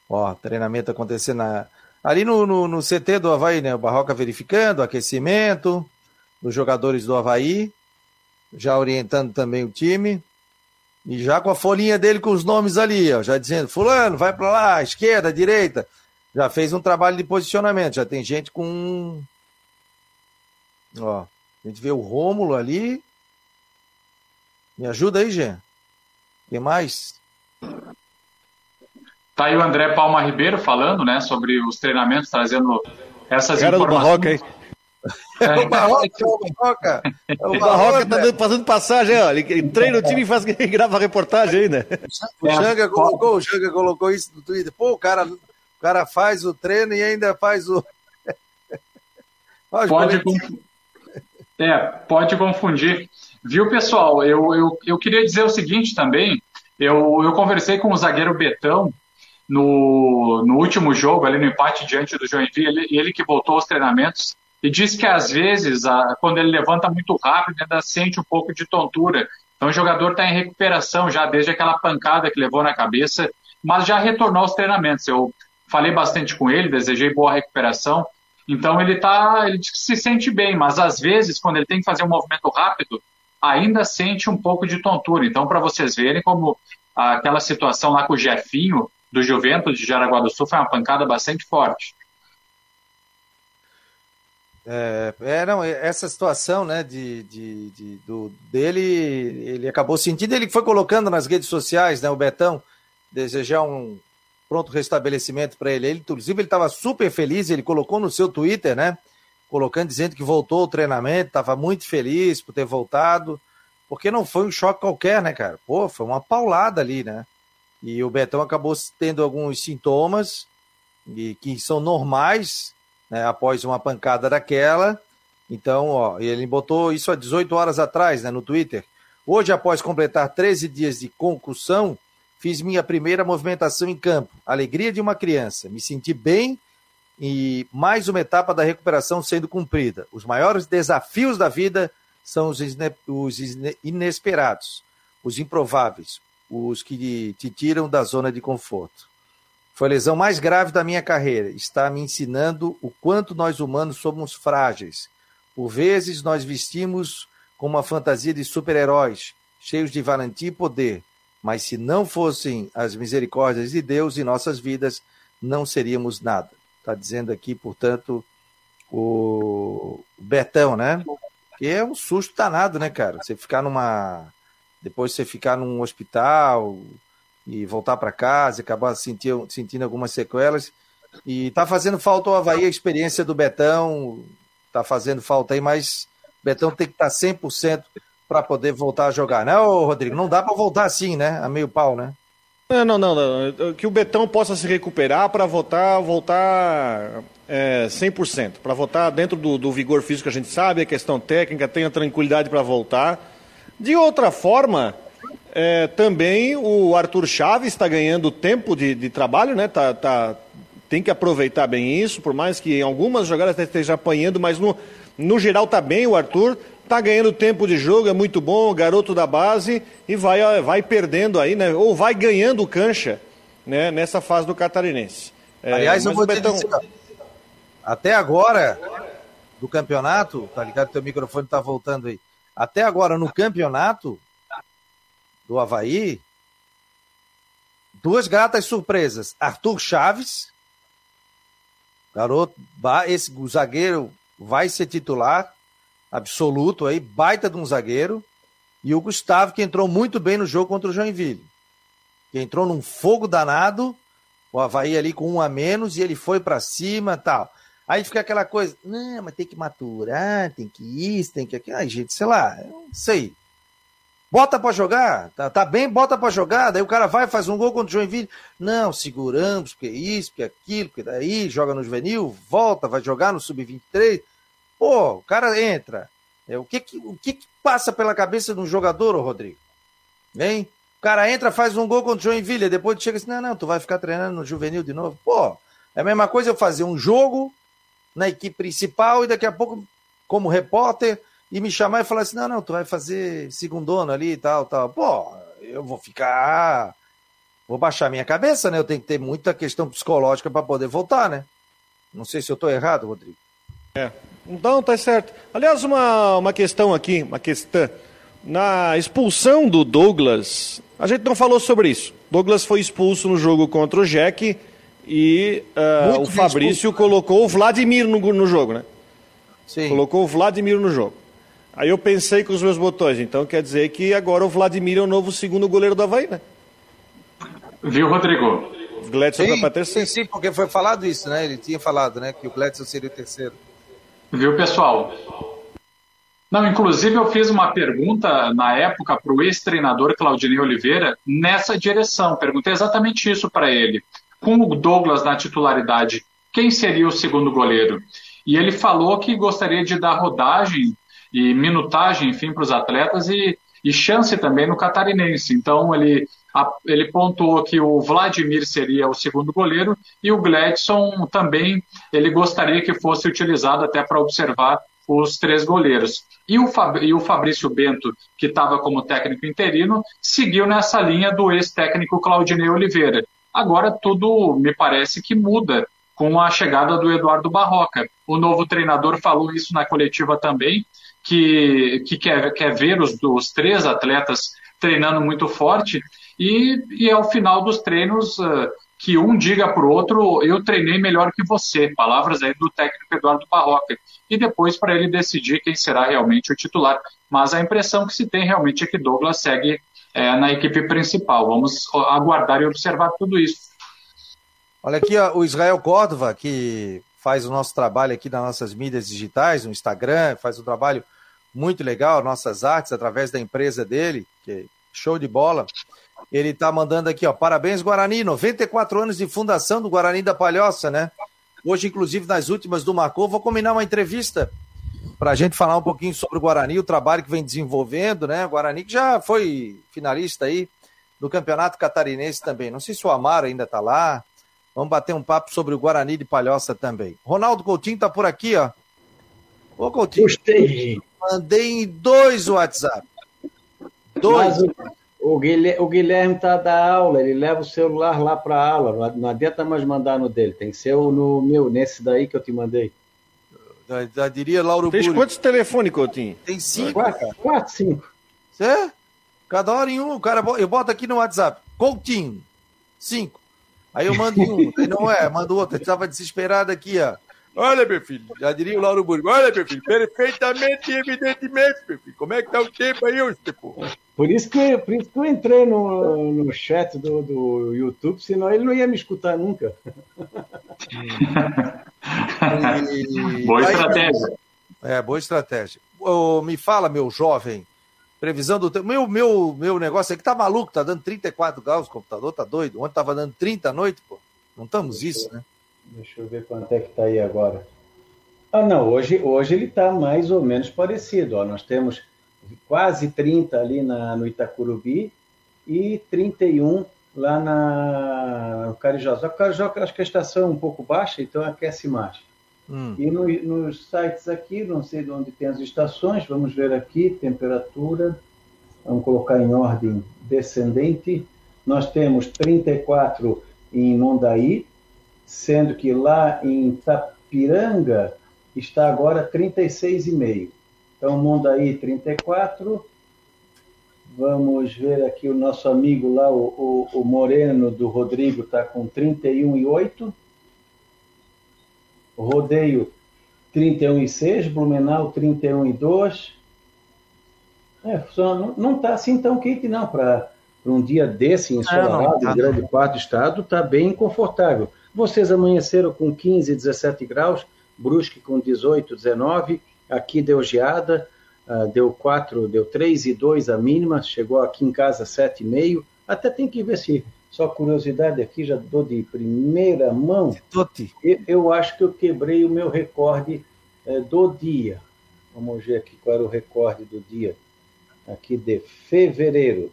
Ó, treinamento acontecendo na, Ali no, no, no, CT do Havaí, né? O Barroca verificando, aquecimento dos jogadores do Havaí, já orientando também o time. E já com a folhinha dele com os nomes ali, ó, já dizendo, fulano, vai para lá, esquerda, direita. Já fez um trabalho de posicionamento, já tem gente com. Ó, a gente vê o Rômulo ali. Me ajuda aí, Gê. Quem mais? Tá aí o André Palma Ribeiro falando, né, sobre os treinamentos, trazendo essas Cara informações. Do Barroca, hein? É. o Barroca, o Barroca. O Barroca tá dando, fazendo passagem, ó. Ele treina o time e faz, (laughs) grava reportagem aí, né? O Xanga colocou, o Xanga colocou isso no Twitter. Pô, o cara, o cara faz o treino e ainda faz o. (laughs) pode, é, pode confundir. Viu, pessoal? Eu, eu, eu queria dizer o seguinte também. Eu, eu conversei com o zagueiro Betão, no, no último jogo, ali no empate diante do Joinville, ele, ele que voltou aos treinamentos e disse que às vezes, a, quando ele levanta muito rápido, ainda sente um pouco de tontura. Então o jogador está em recuperação já desde aquela pancada que levou na cabeça, mas já retornou aos treinamentos. Eu falei bastante com ele, desejei boa recuperação. Então ele tá, ele se sente bem, mas às vezes quando ele tem que fazer um movimento rápido, ainda sente um pouco de tontura. Então para vocês verem como aquela situação lá com o Jefinho, do Juventus de Jaraguá do Sul foi uma pancada bastante forte. É, é não, essa situação, né, de, de, de, do, dele, ele acabou sentindo, ele foi colocando nas redes sociais, né, o Betão, desejar um pronto restabelecimento para ele. ele. Inclusive, ele estava super feliz, ele colocou no seu Twitter, né, colocando, dizendo que voltou ao treinamento, estava muito feliz por ter voltado, porque não foi um choque qualquer, né, cara? Pô, foi uma paulada ali, né? E o Betão acabou tendo alguns sintomas e que são normais né, após uma pancada daquela. Então, ó, ele botou isso há 18 horas atrás né, no Twitter. Hoje, após completar 13 dias de concussão, fiz minha primeira movimentação em campo. Alegria de uma criança. Me senti bem e mais uma etapa da recuperação sendo cumprida. Os maiores desafios da vida são os, inesperados, os improváveis, os que te tiram da zona de conforto. Foi a lesão mais grave da minha carreira. Está me ensinando o quanto nós humanos somos frágeis. Por vezes nós vestimos com uma fantasia de super-heróis, cheios de valentia e poder. Mas se não fossem as misericórdias de Deus em nossas vidas, não seríamos nada. Está dizendo aqui, portanto, o Betão, né? Que é um susto danado, né, cara? Você ficar numa depois você ficar num hospital e voltar para casa, acabar sentindo, sentindo algumas sequelas. E tá fazendo falta ao Havaí a experiência do Betão, tá fazendo falta aí, mas Betão tem que estar tá 100% para poder voltar a jogar, né, Rodrigo? Não dá para voltar assim, né? A meio pau, né? Não, não, não, não. Que o Betão possa se recuperar para voltar, voltar é, 100%, para voltar dentro do, do, vigor físico a gente sabe, a questão técnica, tenha tranquilidade para voltar. De outra forma, é, também o Arthur Chaves está ganhando tempo de, de, trabalho, né? Tá, tá, tem que aproveitar bem isso, por mais que em algumas jogadas esteja apanhando, mas no, no geral está bem o Arthur. Está ganhando tempo de jogo, é muito bom, garoto da base, e vai, vai perdendo aí, né? Ou vai ganhando cancha né, nessa fase do catarinense. É, Aliás, eu vou Betão... dizer, até agora do campeonato, tá ligado? Teu microfone tá voltando aí. Até agora no campeonato do Havaí, duas gratas surpresas. Arthur Chaves, garoto, esse zagueiro vai ser titular absoluto aí, baita de um zagueiro. E o Gustavo, que entrou muito bem no jogo contra o Joinville. Que entrou num fogo danado, o Havaí ali com um a menos, e ele foi para cima tal. Aí fica aquela coisa, não, mas tem que maturar, tem que isso, tem que aquilo. Ai, gente, sei lá, não sei. Bota para jogar, tá, tá bem, bota para jogar. Daí o cara vai, faz um gol contra o Joinville. Não, seguramos, porque isso, porque aquilo, porque daí joga no juvenil, volta, vai jogar no sub-23. Pô, o cara entra. É, o que, que o que, que, passa pela cabeça de um jogador, Rodrigo? Hein? O cara entra, faz um gol contra o Joinville, depois chega assim, não, não, tu vai ficar treinando no juvenil de novo. Pô, é a mesma coisa eu fazer um jogo na equipe principal e daqui a pouco, como repórter, e me chamar e falar assim, não, não, tu vai fazer segundo ali e tal, tal. Pô, eu vou ficar... Vou baixar minha cabeça, né? Eu tenho que ter muita questão psicológica para poder voltar, né? Não sei se eu estou errado, Rodrigo. É, então, tá certo. Aliás, uma, uma questão aqui, uma questão. Na expulsão do Douglas, a gente não falou sobre isso. Douglas foi expulso no jogo contra o Jack e uh, o Fabrício colocou o Vladimir no, no jogo, né? Sim. Colocou o Vladimir no jogo. Aí eu pensei com os meus botões, então quer dizer que agora o Vladimir é o novo segundo goleiro do Havaí, né? Viu, Rodrigo? Gledson sim, para terceiro. Sim, sim, porque foi falado isso, né? Ele tinha falado, né? Que o Gledson seria o terceiro. Viu, pessoal? Não, inclusive eu fiz uma pergunta na época para o ex-treinador Claudinei Oliveira nessa direção. Perguntei exatamente isso para ele. Com o Douglas na titularidade, quem seria o segundo goleiro? E ele falou que gostaria de dar rodagem e minutagem, enfim, para os atletas e, e chance também no catarinense. Então ele ele pontuou que o Vladimir seria o segundo goleiro e o Gladson também ele gostaria que fosse utilizado até para observar os três goleiros. E o, Fab, e o Fabrício Bento, que estava como técnico interino, seguiu nessa linha do ex-técnico Claudinei Oliveira. Agora tudo me parece que muda com a chegada do Eduardo Barroca. O novo treinador falou isso na coletiva também, que, que quer, quer ver os, os três atletas treinando muito forte e, e ao final dos treinos uh, que um diga para o outro, eu treinei melhor que você, palavras aí do técnico Eduardo Barroca, e depois para ele decidir quem será realmente o titular. Mas a impressão que se tem realmente é que Douglas segue é, na equipe principal. Vamos aguardar e observar tudo isso. Olha aqui ó, o Israel Córdova, que faz o nosso trabalho aqui nas nossas mídias digitais, no Instagram, faz um trabalho muito legal, nossas artes, através da empresa dele, que show de bola. Ele está mandando aqui, ó. Parabéns, Guarani. 94 anos de fundação do Guarani da Palhoça, né? Hoje, inclusive, nas últimas do Marcou, vou combinar uma entrevista para a gente falar um pouquinho sobre o Guarani, o trabalho que vem desenvolvendo, né? O Guarani que já foi finalista aí do Campeonato Catarinense também. Não sei se o Amaro ainda está lá. Vamos bater um papo sobre o Guarani de Palhoça também. Ronaldo Coutinho está por aqui, ó. Ô, Coutinho. Gostei. Mandei em dois WhatsApp. Dois. O Guilherme, o Guilherme tá da aula, ele leva o celular lá para a aula. Não adianta mais mandar no dele, tem que ser no meu, nesse daí que eu te mandei. Já, já diria Lauro Tem quantos telefones, Coutinho? Tem cinco. Quatro, quatro cinco. É? Cada hora em um, o cara, eu boto aqui no WhatsApp, Coutinho, cinco. Aí eu mando um, aí (laughs) não é, mando outro. Ele estava desesperado aqui, ó. Olha, meu filho, já diria o Lauro Burgo. Olha, meu filho, perfeitamente e evidentemente, meu filho. Como é que tá o tempo aí, ô tipo? Por isso que, por isso que eu entrei no, no chat do, do YouTube, senão ele não ia me escutar nunca. (laughs) Boa estratégia. É, boa estratégia. Ô, me fala, meu jovem, previsão do tempo. Meu, meu, meu negócio aqui tá maluco, tá dando 34 graus, o computador tá doido. Ontem tava dando 30 à noite, pô. Não estamos isso, eu- né? Deixa eu ver quanto é que está aí agora. Ah, não, hoje, hoje ele está mais ou menos parecido. Ó. Nós temos quase 30 ali na, no Itacurubi e 31 lá na, no Carijó. Só que o Carijó, acho que a estação é um pouco baixa, então aquece mais. Hum. E no- nos sites aqui, não sei de onde tem as estações, vamos ver aqui, temperatura, vamos colocar em ordem descendente. Nós temos 34 em Mondaí, sendo que lá em Tapiranga está agora 36,5. Então, Mondaí 34. Vamos ver aqui o nosso amigo lá, o, o, o Moreno do Rodrigo, está com 31,8. Rodeio 31,6. Blumenau 31,2. É, não, não está assim tão quente, não, para um dia desse ensolarado, tá, em grande parte do estado, está bem confortável. Vocês amanheceram com 15, 17 graus, Brusque com 18, 19, aqui deu geada, ah, deu 4, deu 3 e 2 a mínima, chegou aqui em casa 7,5, até tem que ver se, só curiosidade aqui, já dou de primeira mão, eu acho que eu quebrei o meu recorde eh, do dia. Vamos ver aqui qual era o recorde do dia. Aqui de fevereiro.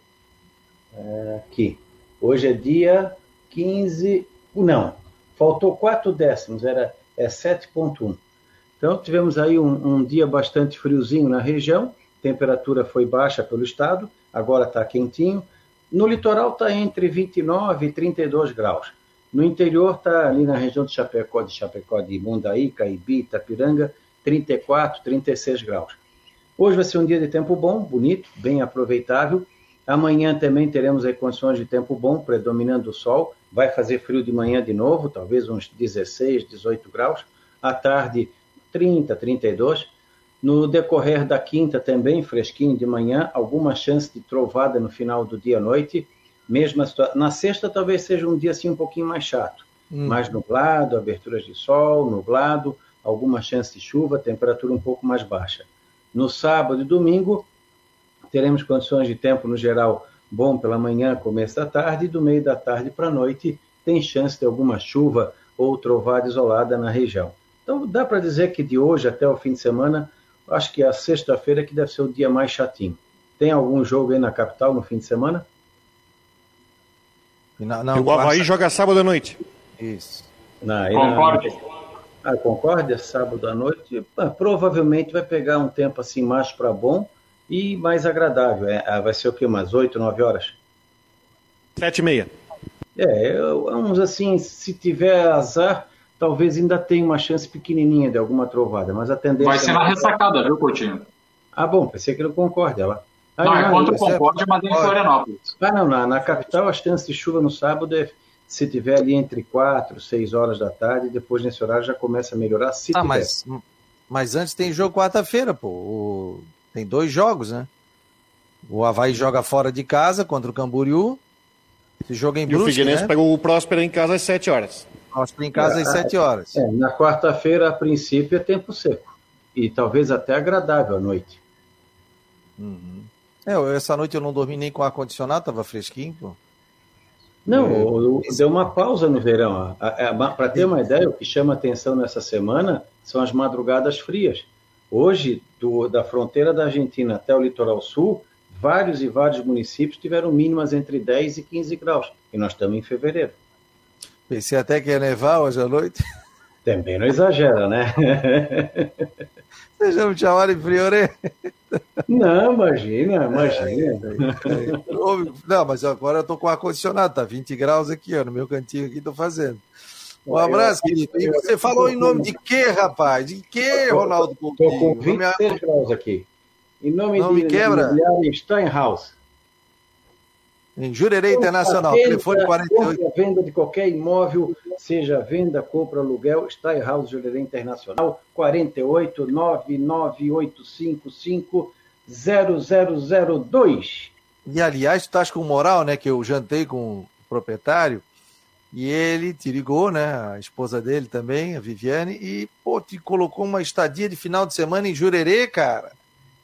Eh, aqui. Hoje é dia 15. Não, faltou quatro décimos, era é 7,1. Então tivemos aí um, um dia bastante friozinho na região, temperatura foi baixa pelo estado, agora está quentinho. No litoral está entre 29 e 32 graus. No interior está ali na região de Chapecó, de Chapecó, de Mundaí, Caibi, Itapiranga, 34, 36 graus. Hoje vai ser um dia de tempo bom, bonito, bem aproveitável. Amanhã também teremos aí condições de tempo bom, predominando o sol. Vai fazer frio de manhã de novo, talvez uns 16, 18 graus. À tarde, 30, 32. No decorrer da quinta também, fresquinho de manhã, alguma chance de trovada no final do dia à noite. Mesma Na sexta talvez seja um dia assim um pouquinho mais chato. Hum. Mais nublado, aberturas de sol, nublado, alguma chance de chuva, temperatura um pouco mais baixa. No sábado e domingo, teremos condições de tempo no geral bom pela manhã, começo da tarde, e do meio da tarde para a noite tem chance de alguma chuva ou trovada isolada na região. Então dá para dizer que de hoje até o fim de semana, acho que a sexta-feira que deve ser o dia mais chatinho. Tem algum jogo aí na capital no fim de semana? Na- não, o Havaí passa- joga sábado à noite. Isso. Na, aí Concorde. Na, a Concórdia, sábado à noite, ah, provavelmente vai pegar um tempo assim mais para bom e mais agradável. É, ah, vai ser o quê? Umas 8, 9 horas? Sete e meia. É, eu- vamos assim, se tiver azar, talvez ainda tenha uma chance pequenininha de alguma trovada, mas a tendência... Vai ser na ressacada, viu, Coutinho? Ah, bom, pensei que era o Concórdia lá. Ah, Não, é contra o vai ser- Concórdia, mas em Florianópolis. Ah, não, na, na capital a chance de chuva no sábado é se tiver ali entre 4, 6 horas da tarde, depois nesse horário já começa a melhorar, se Ah, tiver. mas, mas antes tem jogo quarta-feira, pô. O- Tem dois jogos, né? O Havaí joga fora de casa contra o Camboriú. Esse jogo é em E o Brusque, Figueirense né? pega o Próspera em casa às sete horas. Nós em casa às 7 horas. É, na quarta-feira, a princípio, é tempo seco. E talvez até agradável à noite. Uhum. É, eu- essa noite eu não dormi nem com ar-condicionado, tava fresquinho, pô. Não, É, deu uma pausa no verão. Para ter uma ideia, o que chama atenção nessa semana são as madrugadas frias. Hoje, do- da fronteira da Argentina até o litoral sul, vários e vários municípios tiveram mínimas entre 10 e 15 graus. E nós estamos em fevereiro. Pensei até que ia nevar hoje à noite. Também não exagera, né? Vocês já me chamaram de friorê? Não, imagina, imagina. Não, mas agora eu tô com ar-condicionado, tá 20 graus aqui, ó, no meu cantinho aqui, tô fazendo. Um abraço, querido. E você falou em nome de quê, rapaz? De quê, Ronaldo Estou Coutinho? com Não me- 26 graus aqui. Em nome Não de me quebra. imobiliária Steinhaus. Em Jurerê Internacional, telefone venda, 48. compra, venda de qualquer imóvel, seja venda, compra, aluguel, Steinhaus Jurerê Internacional, 48 99855 0002. E aliás, tu estás com moral, né? Que eu jantei com o proprietário E ele te ligou, né? A esposa dele também, a Viviane, e, pô, te colocou uma estadia de final de semana em Jurerê, cara.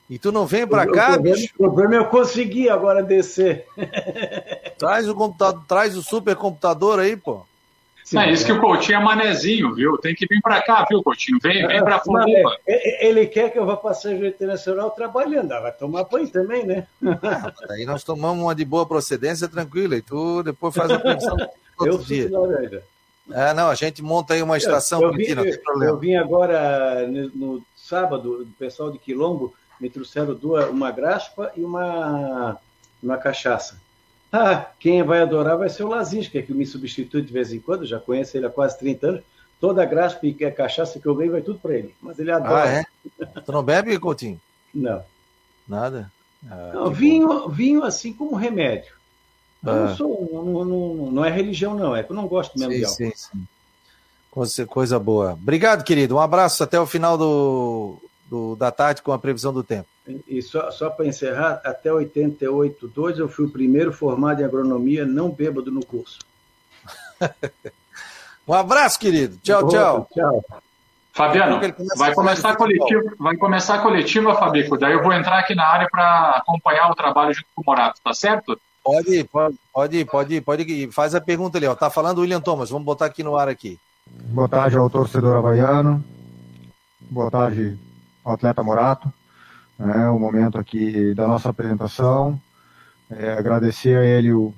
E tu não vem pra cá, o bicho? O problema é eu consegui agora descer. (laughs) Traz o computador, traz o supercomputador aí, pô. Sim, é isso que o Coutinho é manezinho, viu? Tem que vir para cá, viu, Coutinho? Vem, vem para Floripa. Ele quer que eu vá para São Internacional trabalhando. Ah, vai tomar banho também, né? Ah, aí nós tomamos uma de boa procedência tranquila e tu depois faz a (laughs) pensão eu dia. É, não, a gente monta aí uma estação eu, eu, vim, não tem problema. Eu vim agora no, no sábado, o pessoal de Quilombo me trouxeram duas, uma graspa e uma, uma cachaça. Ah, quem vai adorar vai ser o Lazinski, que me substitui de vez em quando, já conheço ele há quase 30 anos. Toda a graça e a cachaça que eu ganho vai tudo para ele. Mas ele adora. Ah, é? Tu não bebe, Coutinho? Não. Nada? Ah, não, vinho, vinho assim como remédio. Eu ah. não sou, não, não, não, é religião, não, é que eu não gosto mesmo sim, de álcool. Sim, sim. Coisa boa. Obrigado, querido. Um abraço até o final do, do, da tarde com a previsão do tempo. E só, só para encerrar, até 88, 2 eu fui o primeiro formado em agronomia não bêbado no curso. (laughs) um abraço, querido. Tchau, tchau. Tchau. Fabiano, vai começar a coletiva, vai começar a coletiva, Fabico. Daí eu vou entrar aqui na área para acompanhar o trabalho junto com o Morato, tá certo? Pode, pode, pode, pode, pode. Faz a pergunta ali, ó. Tá falando o William Thomas. Vamos botar aqui no ar aqui. Boa tarde ao torcedor havaiano. Boa tarde ao atleta Morato né, o momento aqui da nossa apresentação. É, agradecer a ele o,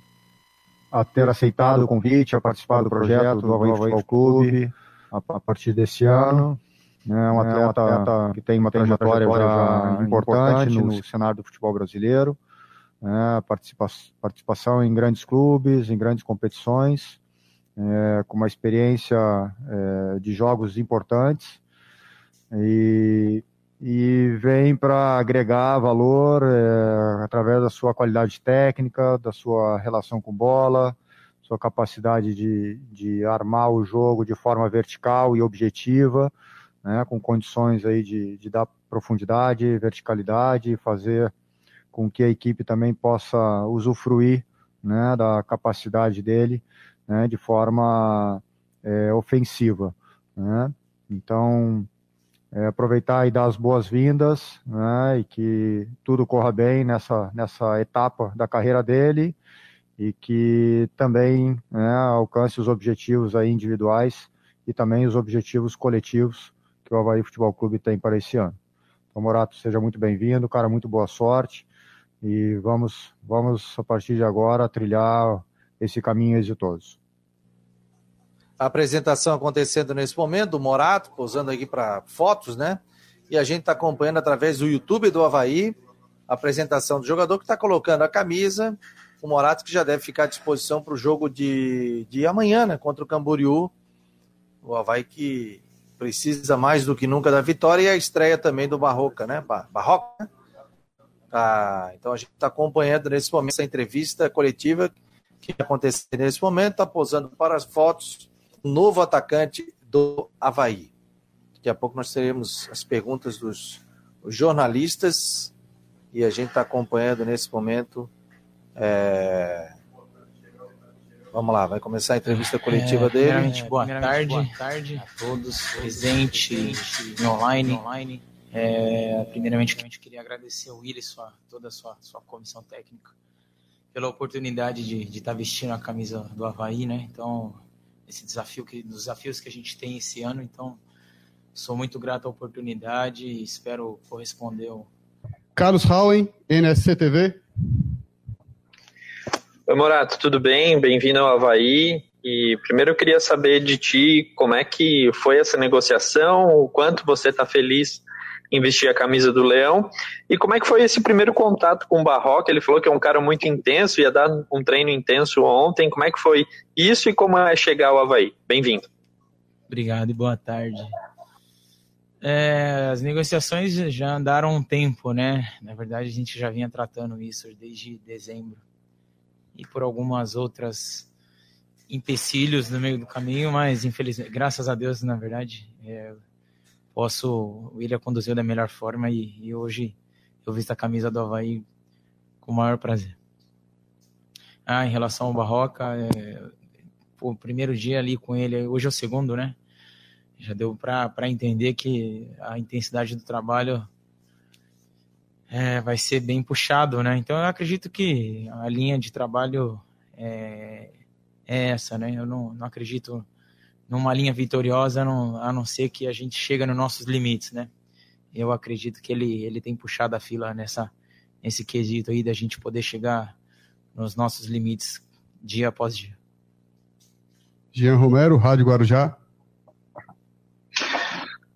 a ter aceitado o convite, a participar do projeto do Havaí Futebol Clube a, a, partir desse ano. É um atleta, é um atleta que tem uma trajetória, já importante no, no cenário do futebol brasileiro. É, participa, participação em grandes clubes, em grandes competições, é, com uma experiência é, de jogos importantes. E e vem para agregar valor é, através da sua qualidade técnica, da sua relação com bola, sua capacidade de, de armar o jogo de forma vertical e objetiva, né, com condições aí de, de dar profundidade, verticalidade, fazer com que a equipe também possa usufruir né, da capacidade dele né, de forma é, ofensiva. Né? Então, é, aproveitar e dar as boas-vindas, né, e que tudo corra bem nessa, nessa etapa da carreira dele e que também né, alcance os objetivos aí individuais e também os objetivos coletivos que o Havaí Futebol Clube tem para esse ano. Então, Morato, seja muito bem-vindo, cara, muito boa sorte e vamos, vamos a partir de agora trilhar esse caminho exitoso a apresentação acontecendo nesse momento, o Morato posando aqui para fotos, né? E a gente está acompanhando através do YouTube do Havaí a apresentação do jogador que está colocando a camisa, o Morato que já deve ficar à disposição para o jogo de, de amanhã, né? Contra o Camboriú. O Havaí que precisa mais do que nunca da vitória e a estreia também do Barroca, né? Barroca, Tá, então a gente está acompanhando nesse momento essa entrevista coletiva que aconteceu nesse momento, está posando para as fotos novo atacante do Havaí. Daqui a pouco nós teremos as perguntas dos jornalistas e a gente está acompanhando nesse momento. É... Vamos lá, vai começar a entrevista coletiva é, dele. Primeiramente, boa, tarde, boa tarde a todos, presente e online. online. É, primeiramente, eu queria agradecer ao Willis, sua, toda a sua, sua comissão técnica, pela oportunidade de estar tá vestindo a camisa do Havaí, né? Então, esse desafio que dos desafios que a gente tem esse ano. Então, sou muito grato à oportunidade e espero corresponder. Ao... Carlos Howen, NSCTV. Oi, Morato, tudo bem? Bem-vindo ao Havaí. E primeiro eu queria saber de ti como é que foi essa negociação, o quanto você está feliz investir a camisa do Leão. E como é que foi esse primeiro contato com o Barroca? Ele falou que é um cara muito intenso, ia dar um treino intenso ontem. Como é que foi isso e como é chegar ao Havaí? Bem-vindo. Obrigado e boa tarde. É, as negociações já andaram um tempo, né? Na verdade, a gente já vinha tratando isso desde dezembro. E por algumas outras empecilhos no meio do caminho, mas infelizmente, graças a Deus, na verdade, é, posso, o William conduziu da melhor forma e, e hoje eu visto a camisa do Havaí com o maior prazer. Ah, em relação ao Barroca, é, o primeiro dia ali com ele, hoje é o segundo, né? Já deu para entender que a intensidade do trabalho é, vai ser bem puxado, né? Então eu acredito que a linha de trabalho é, é essa, né? Eu não, não acredito numa linha vitoriosa, não, a não ser que a gente chega nos nossos limites, né? Eu acredito que ele, ele tem puxado a fila nessa, nesse quesito aí da gente poder chegar nos nossos limites dia após dia. Jean Romero, Rádio Guarujá.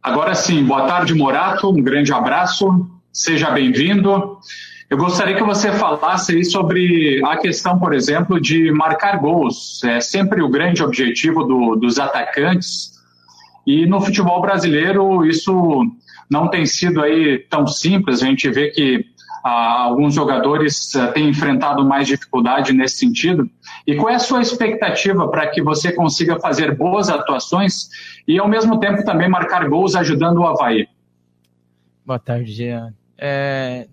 Agora sim, boa tarde, Morato. Um grande abraço. Seja bem-vindo. Eu gostaria que você falasse aí sobre a questão, por exemplo, de marcar gols. É sempre o grande objetivo do, dos atacantes. E no futebol brasileiro isso não tem sido aí tão simples. A gente vê que ah, alguns jogadores ah, têm enfrentado mais dificuldade nesse sentido. E qual é a sua expectativa para que você consiga fazer boas atuações e, ao mesmo tempo, também marcar gols ajudando o Havaí? Boa tarde, Jean. É,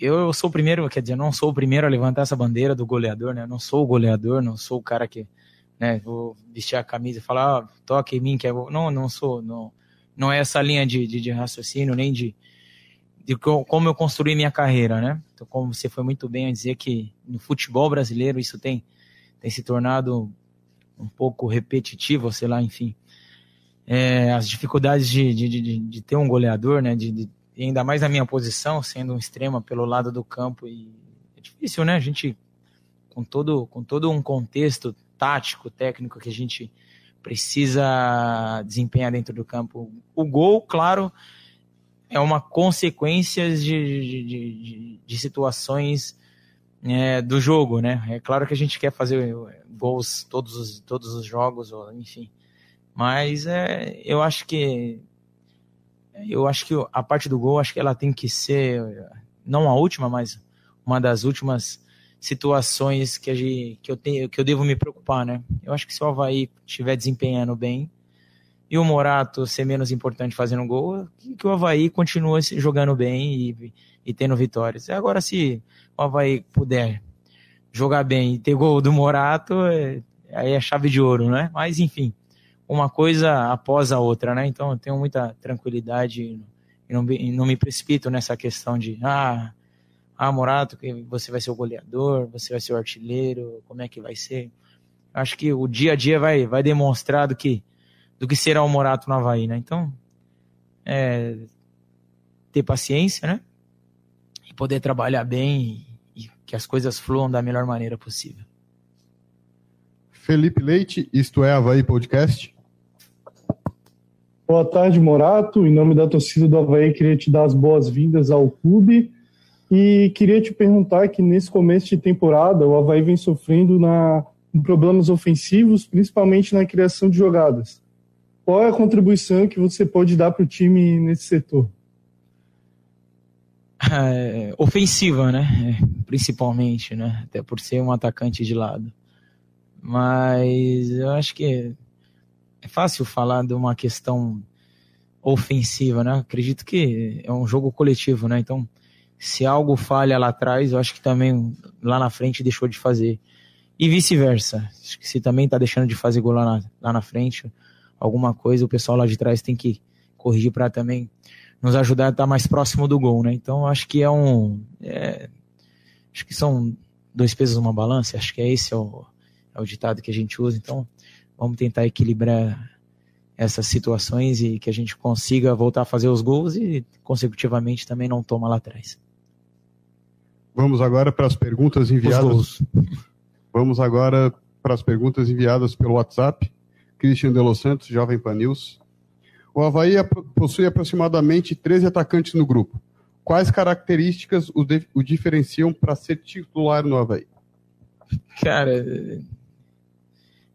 eu sou o primeiro, quer dizer, não sou o primeiro a levantar essa bandeira do goleador, né? Eu não sou o goleador, não sou o cara que, né, vou vestir a camisa e falar, ah, toque em mim, que é... Não, não sou, não, não é essa linha de, de, de raciocínio, nem de, de como eu construí minha carreira, né? Então, como você foi muito bem a dizer que no futebol brasileiro isso tem, tem se tornado um pouco repetitivo, sei lá, enfim. É, as dificuldades de, de, de, de, ter um goleador, né? De, de, ainda mais na minha posição, sendo um extrema pelo lado do campo. E é difícil, né? A gente, com todo, com todo um contexto tático, técnico que a gente precisa desempenhar dentro do campo. O gol, claro, é uma consequência de, de, de, de situações é, do jogo, né? É claro que a gente quer fazer gols todos os, todos os jogos, enfim. Mas é, eu acho que eu acho que a parte do gol, acho que ela tem que ser não a última, mas uma das últimas situações que, gente, que, eu tenho, que eu devo me preocupar, né? Eu acho que se o Havaí estiver desempenhando bem, e o Morato ser menos importante fazendo gol, que, o Havaí continue jogando bem e, e tendo vitórias. Agora, se o Havaí puder jogar bem e ter gol do Morato, é, aí é chave de ouro, né? Mas, enfim, uma coisa após a outra, né? Então, eu tenho muita tranquilidade e não, e não me precipito nessa questão de, ah, ah, Morato, você vai ser o goleador, você vai ser o artilheiro, como é que vai ser? Acho que o dia a dia vai, vai demonstrar do que do que será o Morato no Havaí, né? Então, é, ter paciência, né? E poder trabalhar bem e, e que as coisas fluam da melhor maneira possível. Felipe Leite, isto é Havaí Podcast. Boa tarde, Morato. Em nome da torcida do Havaí, queria te dar as boas-vindas ao clube e queria te perguntar que nesse começo de temporada o Havaí vem sofrendo na, em problemas ofensivos, principalmente na criação de jogadas. Qual é a contribuição que você pode dar para o time nesse setor? (laughs) É, ofensiva, né? É, principalmente, né? Até por ser um atacante de lado. Mas eu acho que é fácil falar de uma questão ofensiva, né? Acredito que é um jogo coletivo, né? Então, se algo falha lá atrás, eu acho que também lá na frente deixou de fazer. E vice-versa. Se também está deixando de fazer gol lá na, lá na frente, alguma coisa, o pessoal lá de trás tem que corrigir para também nos ajudar a estar mais próximo do gol, né? Então acho que é um. É, acho que são dois pesos uma balança, acho que é esse é o, é o ditado que a gente usa. Então vamos tentar equilibrar essas situações e que a gente consiga voltar a fazer os gols e consecutivamente também não toma lá atrás. Vamos agora para as perguntas enviadas. Vamos agora para as perguntas enviadas pelo WhatsApp. Christian de Los Santos, Jovem Pan News. O Havaí possui aproximadamente 13 atacantes no grupo. Quais características o, o diferenciam para ser titular no Havaí? Cara,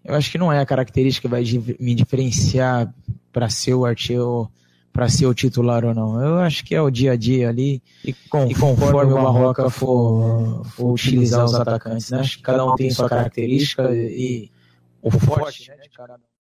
eu acho que não é a característica que vai me diferenciar para ser o artilheiro, para ser o titular ou não. Eu acho que é o dia a dia ali e, com, e conforme o Barroca for, for utilizar os atacantes, né? Acho que cada um tem sua característica e o forte né, de cada um.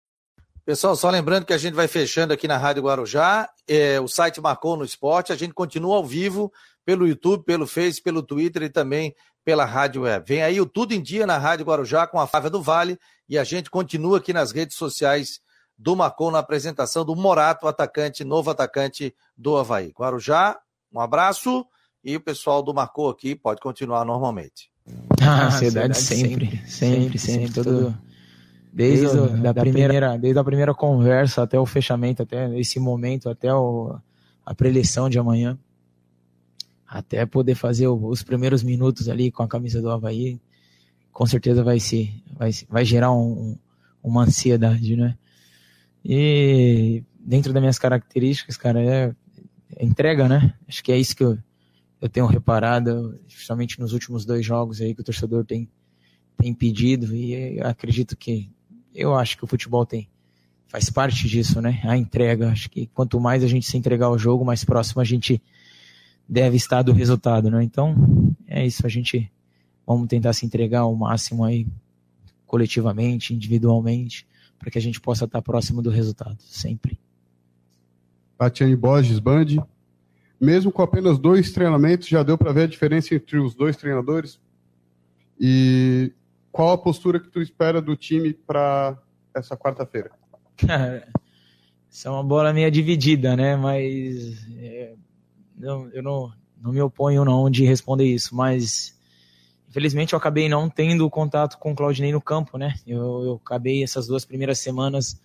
Pessoal, só lembrando que a gente vai fechando aqui na Rádio Guarujá. É, o site marcou no esporte. A gente continua ao vivo pelo YouTube, pelo Face, pelo Twitter e também pela rádio web. Vem aí o Tudo em Dia na Rádio Guarujá com a Flávia do Vale e a gente continua aqui nas redes sociais do Marcon na apresentação do Morato, atacante, novo atacante do Havaí. Guarujá, um abraço e o pessoal do Marcou aqui pode continuar normalmente. Ah, ansiedade sempre, sempre, sempre, sempre, todo desde, desde, o, da, da primeira, desde a primeira conversa até o fechamento, até esse momento, até o, a preleção de amanhã, até poder fazer os primeiros minutos ali com a camisa do Havaí, com certeza vai ser, vai, vai gerar um, uma ansiedade, né? E dentro das minhas características, cara, é, é entrega, né? Acho que é isso que eu, eu tenho reparado, justamente nos últimos dois jogos aí que o torcedor tem, tem pedido, e acredito que eu acho que o futebol tem faz parte disso, né? A entrega. Acho que quanto mais a gente se entregar ao jogo, mais próximo a gente deve estar do resultado, né? Então, é isso. A gente vamos tentar se entregar ao máximo aí, coletivamente, individualmente, para que a gente possa estar próximo do resultado, sempre. Tatiane Borges, Band. Mesmo com apenas dois treinamentos, já deu para ver a diferença entre os dois treinadores? E qual a postura que tu espera do time para essa quarta-feira? Cara, isso é uma bola meio dividida, né? Mas é, eu não, não me oponho não de responder isso, mas infelizmente eu acabei não tendo contato com o Claudinei no campo, né? Eu, eu acabei essas duas primeiras semanas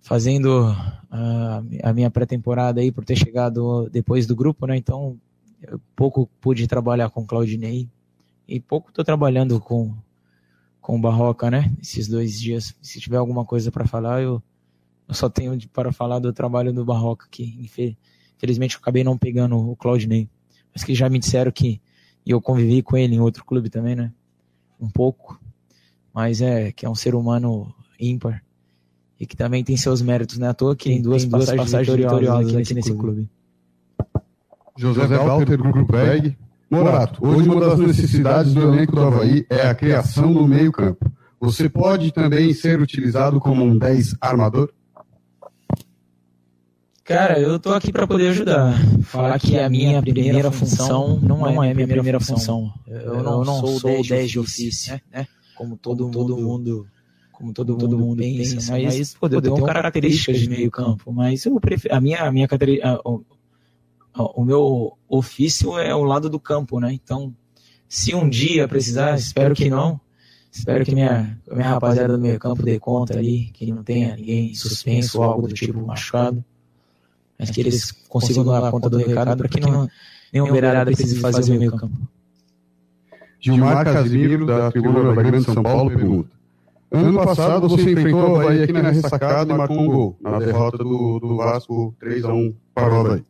fazendo a, a minha pré-temporada aí por ter chegado depois do grupo, né? Então pouco pude trabalhar com o Claudinei e pouco estou trabalhando com com o Barroca, né? Esses dois dias. Se tiver alguma coisa para falar, eu, eu só tenho para falar do trabalho do Barroca, que infelizmente eu acabei não pegando o Claudinei. Mas que já me disseram que e eu convivi com ele em outro clube também, né? Um pouco. Mas é que é um ser humano ímpar e que também tem seus méritos, né? À toa que tem duas, tem duas passagens, passagens vitoriosas, vitoriosas aqui nesse clube. clube. José Walter, Grupo Bag. Morato, hoje uma das necessidades do elenco do Havaí é a criação no meio-campo. Você pode também ser utilizado como um 10 armador? Cara, eu tô aqui para poder ajudar. Falar que a minha primeira função não é a minha primeira função. Eu não, sou o 10 de ofício, né? Como todo, todo mundo como todo, todo mundo pensa, pensa mas, mas pô, eu tenho características de meio campo, mas eu prefiro, a minha, a minha o meu ofício é o lado do campo, né? Então, se um dia precisar, espero que não, espero que minha, minha rapaziada do meio campo dê conta ali, que não tenha ninguém suspenso ou algo do tipo machucado, mas que eles consigam dar conta do recado para que não, nenhum beirada precise fazer o meio campo. Gilmar Casimiro, da Tribuna da Grande São Paulo, pergunta. Ano passado você enfrentou o Havaí aqui na ressacada e marcou um gol, na derrota do, do Vasco 3x1 para o Havaí.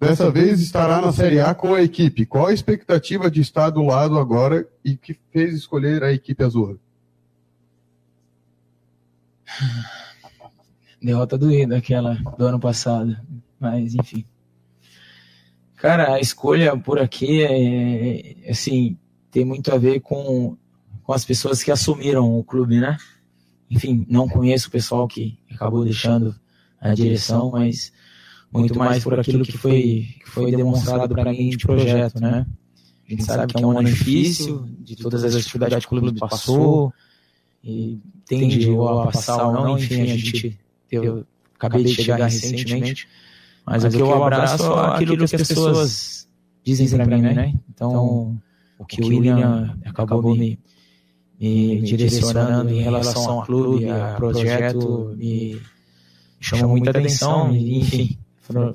Dessa vez estará na Série A com a equipe. Qual a expectativa de estar do lado agora e que fez escolher a equipe azul? Derrota doída aquela do ano passado, mas enfim. Cara, a escolha por aqui é, é assim, tem muito a ver com, com as pessoas que assumiram o clube, né? Enfim, não conheço o pessoal que acabou deixando a direção, mas muito mais por aquilo que foi, que foi demonstrado para mim de projeto, né? A gente sabe que é um ano difícil, de todas as atividades que o clube passou, e tende a passar ou não, enfim, a gente eu acabei de chegar recentemente, mas o que eu abraço é aquilo que as pessoas dizem para mim, né? Então, o que o William acabou me, me direcionando em relação ao clube, a projeto, me chamou muita atenção, enfim,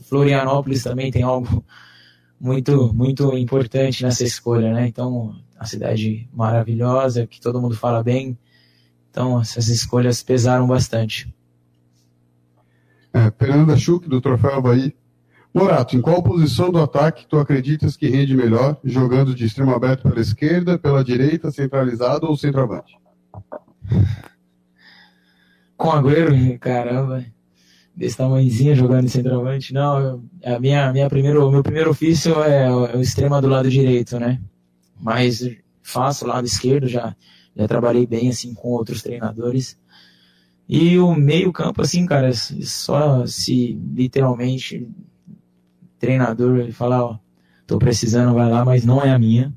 Florianópolis também tem algo muito muito importante nessa escolha, né? Então, a cidade maravilhosa, que todo mundo fala bem. Então, essas escolhas pesaram bastante. É, Fernanda Schuch, do Troféu Havaí. Morato, em qual posição do ataque tu acreditas que rende melhor, jogando de extremo aberto pela esquerda, pela direita, centralizado ou centroavante? (laughs) Com Agüero, caramba desse tamanhozinho jogando em centroavante. Não, a minha, minha primeiro, meu primeiro ofício é o, é o extrema do lado direito, né? Mas faço lado esquerdo, já, já trabalhei bem assim com outros treinadores. E o meio campo, assim, cara, só se literalmente treinador falar, ó, tô precisando, vai lá, mas não é a minha.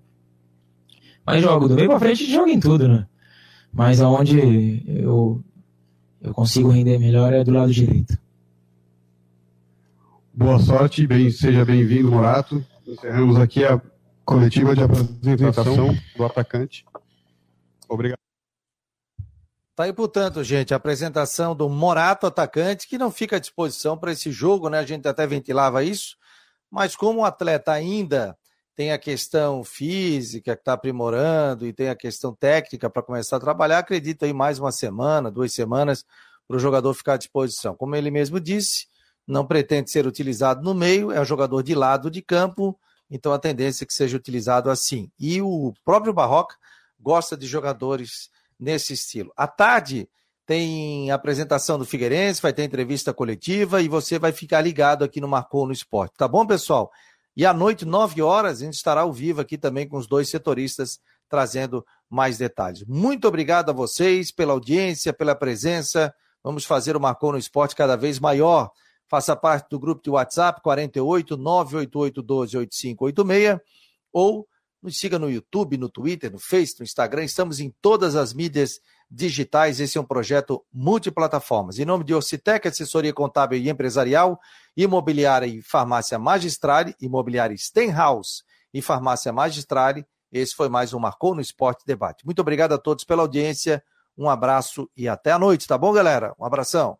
Mas jogo do meio pra frente, joga em tudo, né? Mas aonde eu, eu consigo render melhor é do lado direito. Boa sorte, bem, seja bem-vindo, Morato. Encerramos aqui a coletiva de apresentação do atacante. Obrigado. Tá aí, portanto, gente, a apresentação do Morato, atacante, que não fica à disposição para esse jogo, né? A gente até ventilava isso, mas como o atleta ainda tem a questão física que está aprimorando e tem a questão técnica para começar a trabalhar, acredito aí mais uma semana, duas semanas, para o jogador ficar à disposição. Como ele mesmo disse, não pretende ser utilizado no meio, é um jogador de lado de campo, então a tendência é que seja utilizado assim. E o próprio Barroca gosta de jogadores nesse estilo. À tarde tem apresentação do Figueirense, vai ter entrevista coletiva e você vai ficar ligado aqui no Marcou no Esporte. Tá bom, pessoal? E à noite, 9 horas, a gente estará ao vivo aqui também com os dois setoristas trazendo mais detalhes. Muito obrigado a vocês pela audiência, pela presença. Vamos fazer o Marcou no Esporte cada vez maior. Faça parte do grupo de WhatsApp 48 988 12 8586 ou nos siga no YouTube, no Twitter, no Face, no Instagram. Estamos em todas as mídias digitais. Esse é um projeto multiplataformas. Em nome de Ocitec, assessoria contábil e empresarial, imobiliária e farmácia magistrale, imobiliária Stenhouse e farmácia magistrale. Esse foi mais um Marcou no Esporte Debate. Muito obrigado a todos pela audiência. Um abraço e até a noite, tá bom, galera? Um abração.